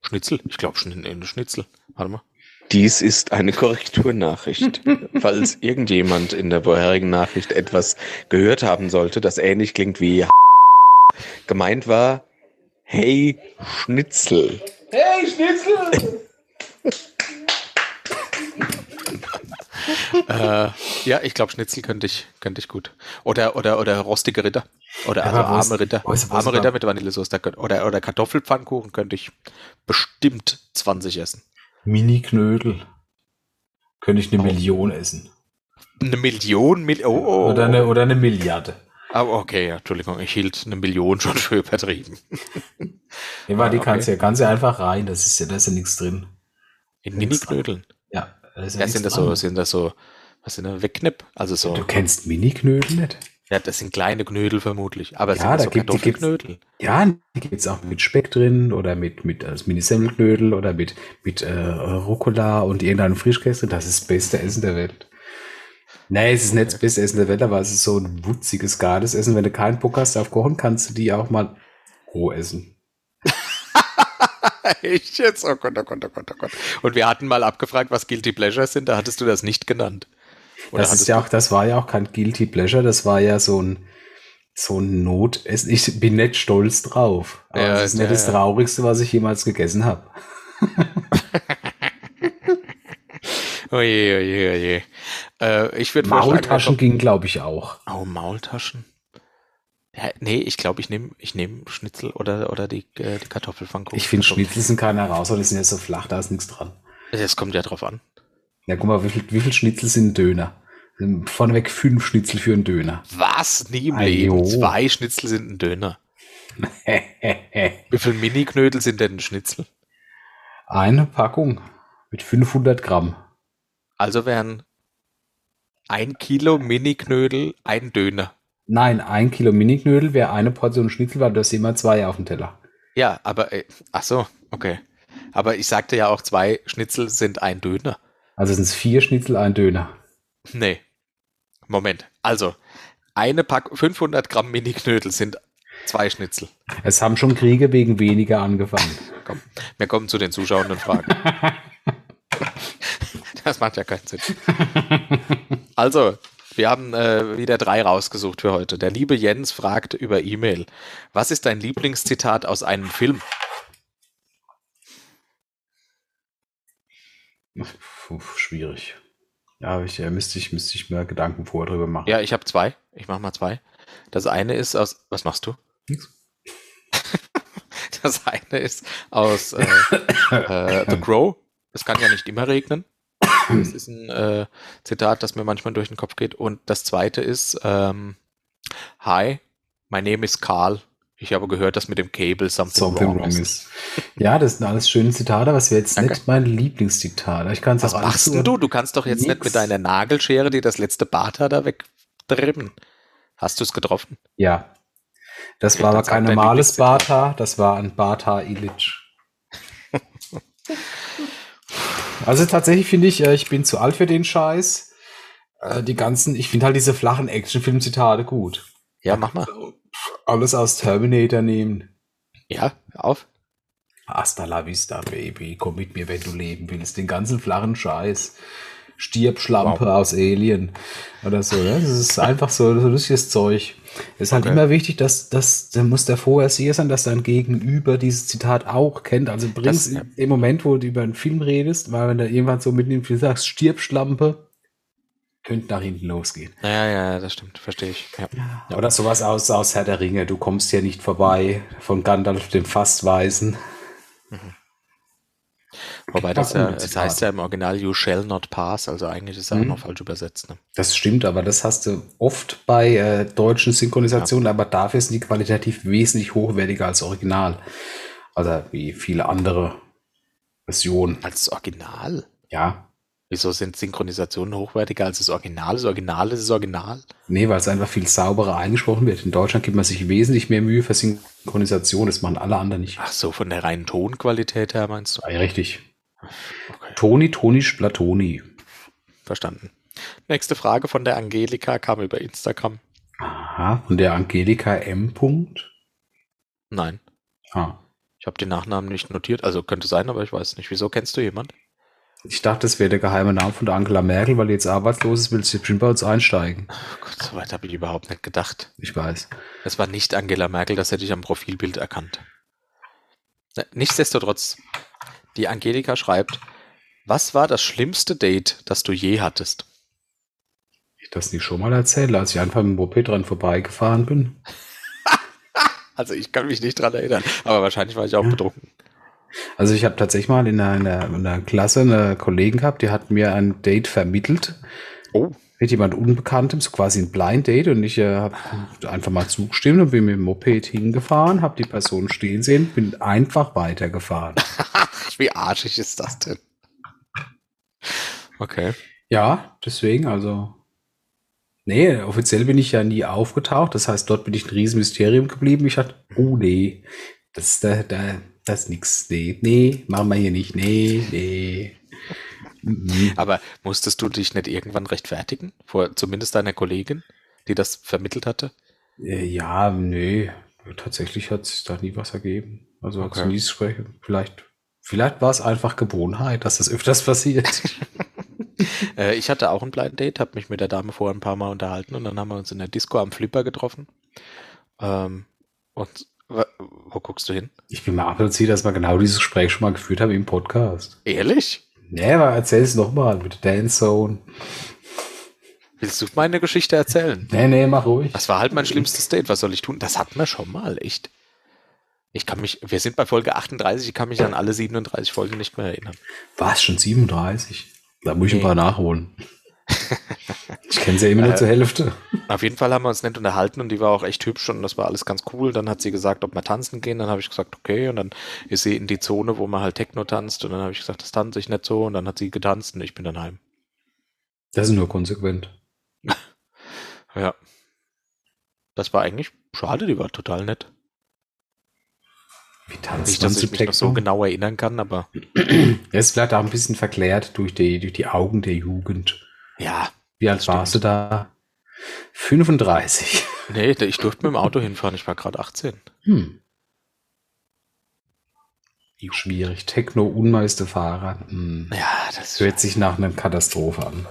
[SPEAKER 1] Schnitzel? Ich glaube schon in, in Schnitzel. Warte mal.
[SPEAKER 3] Dies ist eine Korrekturnachricht. Falls irgendjemand in der vorherigen Nachricht etwas gehört haben sollte, das ähnlich klingt wie gemeint war, hey Schnitzel.
[SPEAKER 2] Hey, Schnitzel!
[SPEAKER 1] äh, ja, ich glaube, Schnitzel könnte ich, könnte ich gut. Oder, oder, oder rostige Ritter. Oder
[SPEAKER 2] Ja,
[SPEAKER 1] also
[SPEAKER 2] was-
[SPEAKER 1] arme Ritter.
[SPEAKER 2] was
[SPEAKER 1] arme Ritter mit Vanillesoße. da könnt- Oder, oder Kartoffelpfannkuchen könnte ich bestimmt 20 essen.
[SPEAKER 2] Mini-Knödel. Könnte ich eine Million essen.
[SPEAKER 1] Eine Million, Mil oh, oh.
[SPEAKER 2] Oder, eine, oder eine Milliarde.
[SPEAKER 1] Ah, okay, ja, Entschuldigung, ich hielt eine Million schon für übertrieben.
[SPEAKER 2] Ja, weil die
[SPEAKER 1] okay.
[SPEAKER 2] kannst du ja ganz einfach rein. Das ist ja, da ist ja nichts drin.
[SPEAKER 1] In Mini-Knödeln.
[SPEAKER 2] Ja, da ist ja,
[SPEAKER 1] Ja, sind das
[SPEAKER 2] dran.
[SPEAKER 1] so, sind das so, was sind das, Wegknipp? Also so,
[SPEAKER 2] Du kennst Mini-Knödel nicht?
[SPEAKER 1] ja, das sind kleine Knödel vermutlich. Aber
[SPEAKER 2] Ja,
[SPEAKER 1] sind das
[SPEAKER 2] da
[SPEAKER 1] so
[SPEAKER 2] gibt-
[SPEAKER 1] Kartoffelknödel?
[SPEAKER 2] Ja, die gibt's auch mit Speck drin oder mit, mit als Mini-Semmelknödel oder mit, mit äh, Rucola und irgendeinem Frischkäse. Das ist das beste Essen der Welt. Nee, es ist nicht das beste Essen der Welt, aber es ist so ein wutziges, geiles Essen. Wenn du keinen Bock hast auf Kochen, kannst du die auch mal roh essen.
[SPEAKER 1] Echt jetzt? Oh Gott, oh Gott, oh Gott, oh Gott. Und wir hatten mal abgefragt, was Guilty Pleasures sind, da hattest du das nicht genannt. Oder
[SPEAKER 2] das ist ja auch, das war ja auch kein Guilty Pleasure, das war ja so ein, so ein Notessen. Ich bin nicht stolz drauf. Aber
[SPEAKER 1] Ja,
[SPEAKER 2] es ist nicht
[SPEAKER 1] ja,
[SPEAKER 2] das. Traurigste, was ich jemals gegessen habe.
[SPEAKER 1] Oje, oje, oje. Äh, ich würde
[SPEAKER 2] Maultaschen ging, glaube ich, auch.
[SPEAKER 1] Oh, Maultaschen? Ja, nee, ich glaube, ich nehme ich nehm Schnitzel oder, oder die, äh, die Kartoffelpfannkuchen.
[SPEAKER 2] Ich finde Schnitzel sind keine Herausforderung, die sind ja so flach, da ist nichts dran.
[SPEAKER 1] Das kommt ja drauf an.
[SPEAKER 2] Ja, guck mal, wie viel, wie viel Schnitzel sind ein Döner? Vorneweg fünf Schnitzel für einen Döner.
[SPEAKER 1] Was? Nie im Leben.
[SPEAKER 2] jo.
[SPEAKER 1] Zwei Schnitzel sind ein Döner. Wie viel Mini-Knödel sind denn ein Schnitzel?
[SPEAKER 2] Eine Packung mit 500 Gramm.
[SPEAKER 1] Also wären ein Kilo Mini-Knödel ein Döner.
[SPEAKER 2] Nein, ein Kilo Miniknödel wäre eine Portion Schnitzel, weil du hast immer zwei auf dem Teller.
[SPEAKER 1] Ja, aber, äh, ach so, okay. Aber ich sagte ja auch, zwei Schnitzel sind ein Döner.
[SPEAKER 2] Also sind es vier Schnitzel, ein Döner.
[SPEAKER 1] Nee. Moment. Also, eine Pack 500 Gramm Mini-Knödel sind zwei Schnitzel.
[SPEAKER 2] Es haben schon Kriege wegen weniger angefangen.
[SPEAKER 1] Komm, wir kommen zu den zuschauenden Fragen. das macht ja keinen Sinn. Also, wir haben äh, wieder drei rausgesucht für heute. Der liebe Jens fragt über E-Mail: Was ist dein Lieblingszitat aus einem Film?
[SPEAKER 2] Puh, schwierig. Ja, ich, äh, müsste, ich, müsste ich mir Gedanken vorher drüber machen.
[SPEAKER 1] Ja, ich habe zwei. Ich mache mal zwei. Das eine ist aus. Was machst du?
[SPEAKER 2] Nix.
[SPEAKER 1] Das eine ist aus äh, äh, The Crow. Es kann ja nicht immer regnen. Das ist ein äh, Zitat, das mir manchmal durch den Kopf geht. Und das zweite ist ähm, Hi, my name is Carl. Ich habe gehört, dass mit dem Cable something,
[SPEAKER 2] Something
[SPEAKER 1] wrong,
[SPEAKER 2] wrong
[SPEAKER 1] ist.
[SPEAKER 2] ist. Ja, das sind alles schöne Zitate, aber es wäre jetzt
[SPEAKER 1] Danke.
[SPEAKER 2] nicht mein Lieblingszitat. Ich kann
[SPEAKER 1] Was machst du? Du kannst doch jetzt nicht
[SPEAKER 2] Nix.
[SPEAKER 1] mit deiner Nagelschere dir das letzte Barthaar da wegtrimmen. Hast du es getroffen?
[SPEAKER 2] Ja. Das
[SPEAKER 1] Okay,
[SPEAKER 2] war aber kein normales. Barthaar, das war ein Barthaar Illich. also tatsächlich finde ich, äh, ich bin zu alt für den Scheiß. Äh, Die ganzen, ich finde halt diese flachen Actionfilm-Zitate gut.
[SPEAKER 1] Ja, mach mal.
[SPEAKER 2] Alles aus Terminator nehmen.
[SPEAKER 1] Ja, auf.
[SPEAKER 2] Hasta la vista, Baby. Komm mit mir, wenn du leben willst. Den ganzen flachen Scheiß. Stirb, Schlampe aus Alien. Oder so. Ja? Das ist einfach so, so lustiges Zeug. Es ist halt
[SPEAKER 1] Okay.
[SPEAKER 2] immer wichtig, dass, dass da muss der Vorherseher sein, dass dein Gegenüber dieses Zitat auch kennt. Also bring's
[SPEAKER 1] Das- ja.
[SPEAKER 2] im Moment, wo du über einen Film redest, weil wenn du irgendwann so mitten im Film sagst, stirb, Schlampe, könnte nach hinten losgehen.
[SPEAKER 1] Ja, ja, das stimmt. Verstehe ich. Ja.
[SPEAKER 2] Oder sowas aus, aus Herr der Ringe. Du kommst hier nicht vorbei von Gandalf dem Fastweisen.
[SPEAKER 1] Wobei das ja, es
[SPEAKER 2] Zitate.
[SPEAKER 1] heißt ja im Original You shall not pass, also eigentlich ist er auch
[SPEAKER 2] Mhm.
[SPEAKER 1] noch falsch übersetzt. Ne?
[SPEAKER 2] Das stimmt, aber das hast du oft bei äh, deutschen Synchronisationen, aber dafür sind die qualitativ wesentlich hochwertiger als Original. Also wie viele andere Versionen.
[SPEAKER 1] Als Original?
[SPEAKER 2] Ja.
[SPEAKER 1] Wieso sind Synchronisationen hochwertiger als das Original? Das Original ist das Original.
[SPEAKER 2] Nee, weil es einfach viel sauberer eingesprochen wird. In Deutschland gibt man sich wesentlich mehr Mühe für Synchronisation. Das machen alle anderen nicht.
[SPEAKER 1] Ach so, von der reinen Tonqualität her meinst du?
[SPEAKER 2] Ja, richtig.
[SPEAKER 1] Okay,
[SPEAKER 2] Toni, Tonisch, Platoni.
[SPEAKER 1] verstanden. Nächste Frage von der Angelika kam über Instagram.
[SPEAKER 2] Aha, von der Angelika M. Punkt.
[SPEAKER 1] Nein,
[SPEAKER 2] Ah.
[SPEAKER 1] ich habe den Nachnamen nicht notiert. Also könnte sein, aber ich weiß nicht. Wieso kennst du jemand?
[SPEAKER 2] Ich dachte, das wäre der geheime Name von der Angela Merkel, weil die jetzt arbeitslos ist, will sie bestimmt bei uns einsteigen.
[SPEAKER 1] Oh Gott, so weit habe ich überhaupt nicht gedacht.
[SPEAKER 2] Ich weiß.
[SPEAKER 1] Es war nicht Angela Merkel, das hätte ich am Profilbild erkannt. Na, Nichtsdestotrotz, die Angelika schreibt, was war das schlimmste Date, das du je hattest?
[SPEAKER 2] Ich das nicht schon mal erzählt, als ich einfach mit dem Moped dran vorbeigefahren bin.
[SPEAKER 1] Also ich kann mich nicht dran erinnern, aber wahrscheinlich war ich auch betrunken.
[SPEAKER 2] Also ich habe tatsächlich mal in einer, in, einer, in einer Klasse eine Kollegin gehabt, die hat mir ein Date vermittelt
[SPEAKER 1] Oh,
[SPEAKER 2] mit jemand Unbekanntem, so quasi ein Blind Date und ich äh, habe einfach mal zugestimmt und bin mit dem Moped hingefahren, habe die Person stehen sehen, bin einfach weitergefahren.
[SPEAKER 1] wie arschig ist das denn? Okay.
[SPEAKER 2] Ja, deswegen, also. Nee, offiziell bin ich ja nie aufgetaucht. Das heißt, dort bin ich ein Riesenmysterium geblieben. Ich dachte, oh nee, das, da, da, das ist nix. Nee, nee, machen wir hier nicht. Nee, nee. Mhm.
[SPEAKER 1] Aber musstest du dich nicht irgendwann rechtfertigen? Vor zumindest deiner Kollegin, die das vermittelt hatte?
[SPEAKER 2] Äh, Ja, nee. Tatsächlich hat sich da nie was ergeben. Also
[SPEAKER 1] Okay.
[SPEAKER 2] okay. nie sprechen. Vielleicht, vielleicht war es einfach Gewohnheit, dass das öfters passiert.
[SPEAKER 1] Äh, ich hatte auch ein Blind Date, habe mich mit der Dame vorher ein paar Mal unterhalten und dann haben wir uns in der Disco am Flipper getroffen. Ähm, und wo guckst du hin?
[SPEAKER 2] Ich bin mal abgezieht, dass wir genau dieses Gespräch schon mal geführt haben im Podcast.
[SPEAKER 1] Ehrlich?
[SPEAKER 2] Nee, aber erzähl es nochmal mit der Dance Zone.
[SPEAKER 1] Willst du meine Geschichte erzählen?
[SPEAKER 2] Nee, nee, mach ruhig.
[SPEAKER 1] Das war halt mein schlimmstes Date. Was soll ich tun? Das hatten wir schon mal, echt. Ich kann mich, wir sind bei Folge 38, ich kann mich an alle 37 Folgen nicht mehr erinnern.
[SPEAKER 2] War es schon 37? Da muss ich
[SPEAKER 1] Nee.
[SPEAKER 2] ein paar nachholen. Ich kenne sie ja immer nur
[SPEAKER 1] Äh,
[SPEAKER 2] zur Hälfte.
[SPEAKER 1] Auf jeden Fall haben wir uns nett unterhalten und die war auch echt hübsch und das war alles ganz cool. Dann hat sie gesagt, ob wir tanzen gehen. Dann habe ich gesagt, okay. Und dann ist sie in die Zone, wo man halt Techno tanzt. Und dann habe ich gesagt, das tanze ich nicht so. Und dann hat sie getanzt und ich bin dann heim.
[SPEAKER 2] Das ist nur konsequent.
[SPEAKER 1] Ja. Das war eigentlich schade, die war total nett.
[SPEAKER 2] Wie tanzt
[SPEAKER 1] Nicht,
[SPEAKER 2] man
[SPEAKER 1] dass ich mich noch so genau erinnern kann, aber
[SPEAKER 2] Er ist vielleicht auch ein bisschen verklärt durch die, durch die Augen der Jugend.
[SPEAKER 1] Ja.
[SPEAKER 2] Wie alt warst du da? 35.
[SPEAKER 1] Nee, ich durfte mit dem Auto hinfahren, ich war gerade 18.
[SPEAKER 2] Hm. Schwierig. Techno-Unmeisterfahrer. Hm.
[SPEAKER 1] Ja, das
[SPEAKER 2] Das hört sich nach einer Katastrophe an.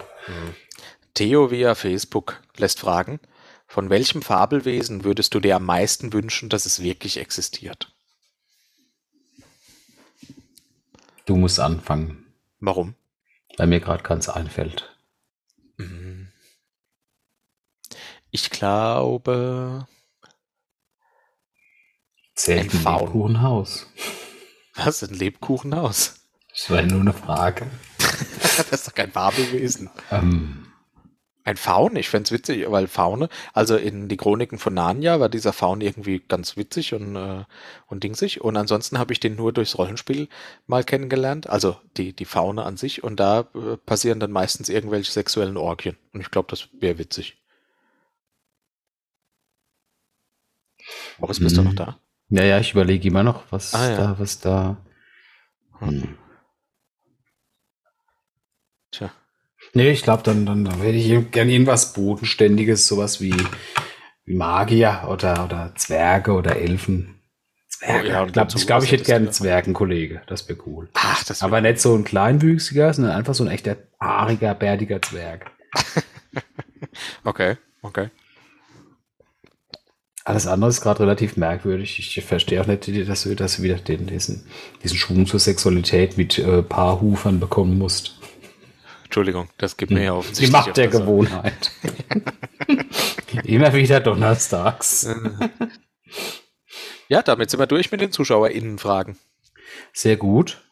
[SPEAKER 1] Theo via Facebook lässt fragen, von welchem Fabelwesen würdest du dir am meisten wünschen, dass es wirklich existiert?
[SPEAKER 2] Du musst anfangen,
[SPEAKER 1] Warum?
[SPEAKER 2] weil mir gerade ganz einfällt.
[SPEAKER 1] Mhm. Ich glaube,
[SPEAKER 2] Zählt
[SPEAKER 1] Ein.
[SPEAKER 2] Lebkuchenhaus.
[SPEAKER 1] was, ein Lebkuchenhaus?
[SPEAKER 2] Das war nur eine Frage.
[SPEAKER 1] das ist doch kein Fabelwesen.
[SPEAKER 2] Ähm,
[SPEAKER 1] Ein Faun? Ich fänd's witzig, weil Faune, also in die Chroniken von Narnia war dieser Faun irgendwie ganz witzig und, äh, und dingsig. Und ansonsten habe ich den nur durchs Rollenspiel mal kennengelernt. Also die, die Faune an sich. Und da äh, passieren dann meistens irgendwelche sexuellen Orgien. Und ich glaube, das wäre witzig. Boris, bist du
[SPEAKER 2] Mhm.
[SPEAKER 1] noch da?
[SPEAKER 2] ja, ja, ich überlege immer noch, was
[SPEAKER 1] Ah, ja.
[SPEAKER 2] da, was da. Hm.
[SPEAKER 1] Tja.
[SPEAKER 2] Nee, ich glaube, dann, dann, dann hätte ich gerne irgendwas Bodenständiges, sowas wie, wie Magier oder, oder Zwerge oder Elfen. Zwerge.
[SPEAKER 1] Oh ja,
[SPEAKER 2] ich glaube, ich, glaub, ich hätte
[SPEAKER 1] du
[SPEAKER 2] einen Zwergenkollege. Das wäre cool.
[SPEAKER 1] Ach, das
[SPEAKER 2] Aber nicht so ein kleinwüchsiger, sondern einfach so ein echter haariger, bärtiger Zwerg.
[SPEAKER 1] Okay, okay.
[SPEAKER 2] Alles andere ist gerade relativ merkwürdig. Ich verstehe auch nicht, dass du, dass du wieder den, diesen, diesen Schwung zur Sexualität mit äh, Paarhufern bekommen musst.
[SPEAKER 1] Entschuldigung, das gibt mir ja
[SPEAKER 2] Die
[SPEAKER 1] offensichtlich.
[SPEAKER 2] Macht der. Gewohnheit. Immer wieder donnerstags.
[SPEAKER 1] Ja, damit sind wir durch mit den ZuschauerInnen-Fragen.
[SPEAKER 2] Sehr gut.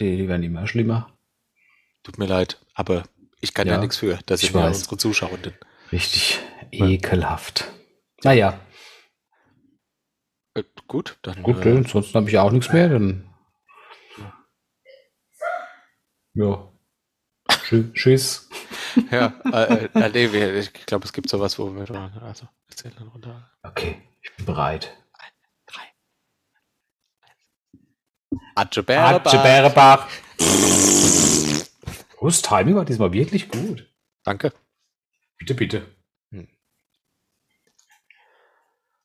[SPEAKER 2] Die, die werden immer schlimmer.
[SPEAKER 1] Tut mir leid, aber ich kann ja,
[SPEAKER 2] Ja,
[SPEAKER 1] nichts für. Das
[SPEAKER 2] ich
[SPEAKER 1] sind ja unsere Zuschauerinnen.
[SPEAKER 2] Richtig ekelhaft. Naja,
[SPEAKER 1] Äh, gut, dann.
[SPEAKER 2] gut,
[SPEAKER 1] äh,
[SPEAKER 2] äh, ansonsten habe ich auch nichts mehr. Dann. Ja. Tschü- Tschüss.
[SPEAKER 1] ja, äh, äh, nee, wir, ich glaube, es gibt sowas, wo wir. Also, wir zählen dann runter.
[SPEAKER 2] Okay, ich bin bereit. Bärebach. Oh, das Timing war diesmal wirklich gut.
[SPEAKER 1] Danke.
[SPEAKER 2] Bitte, bitte.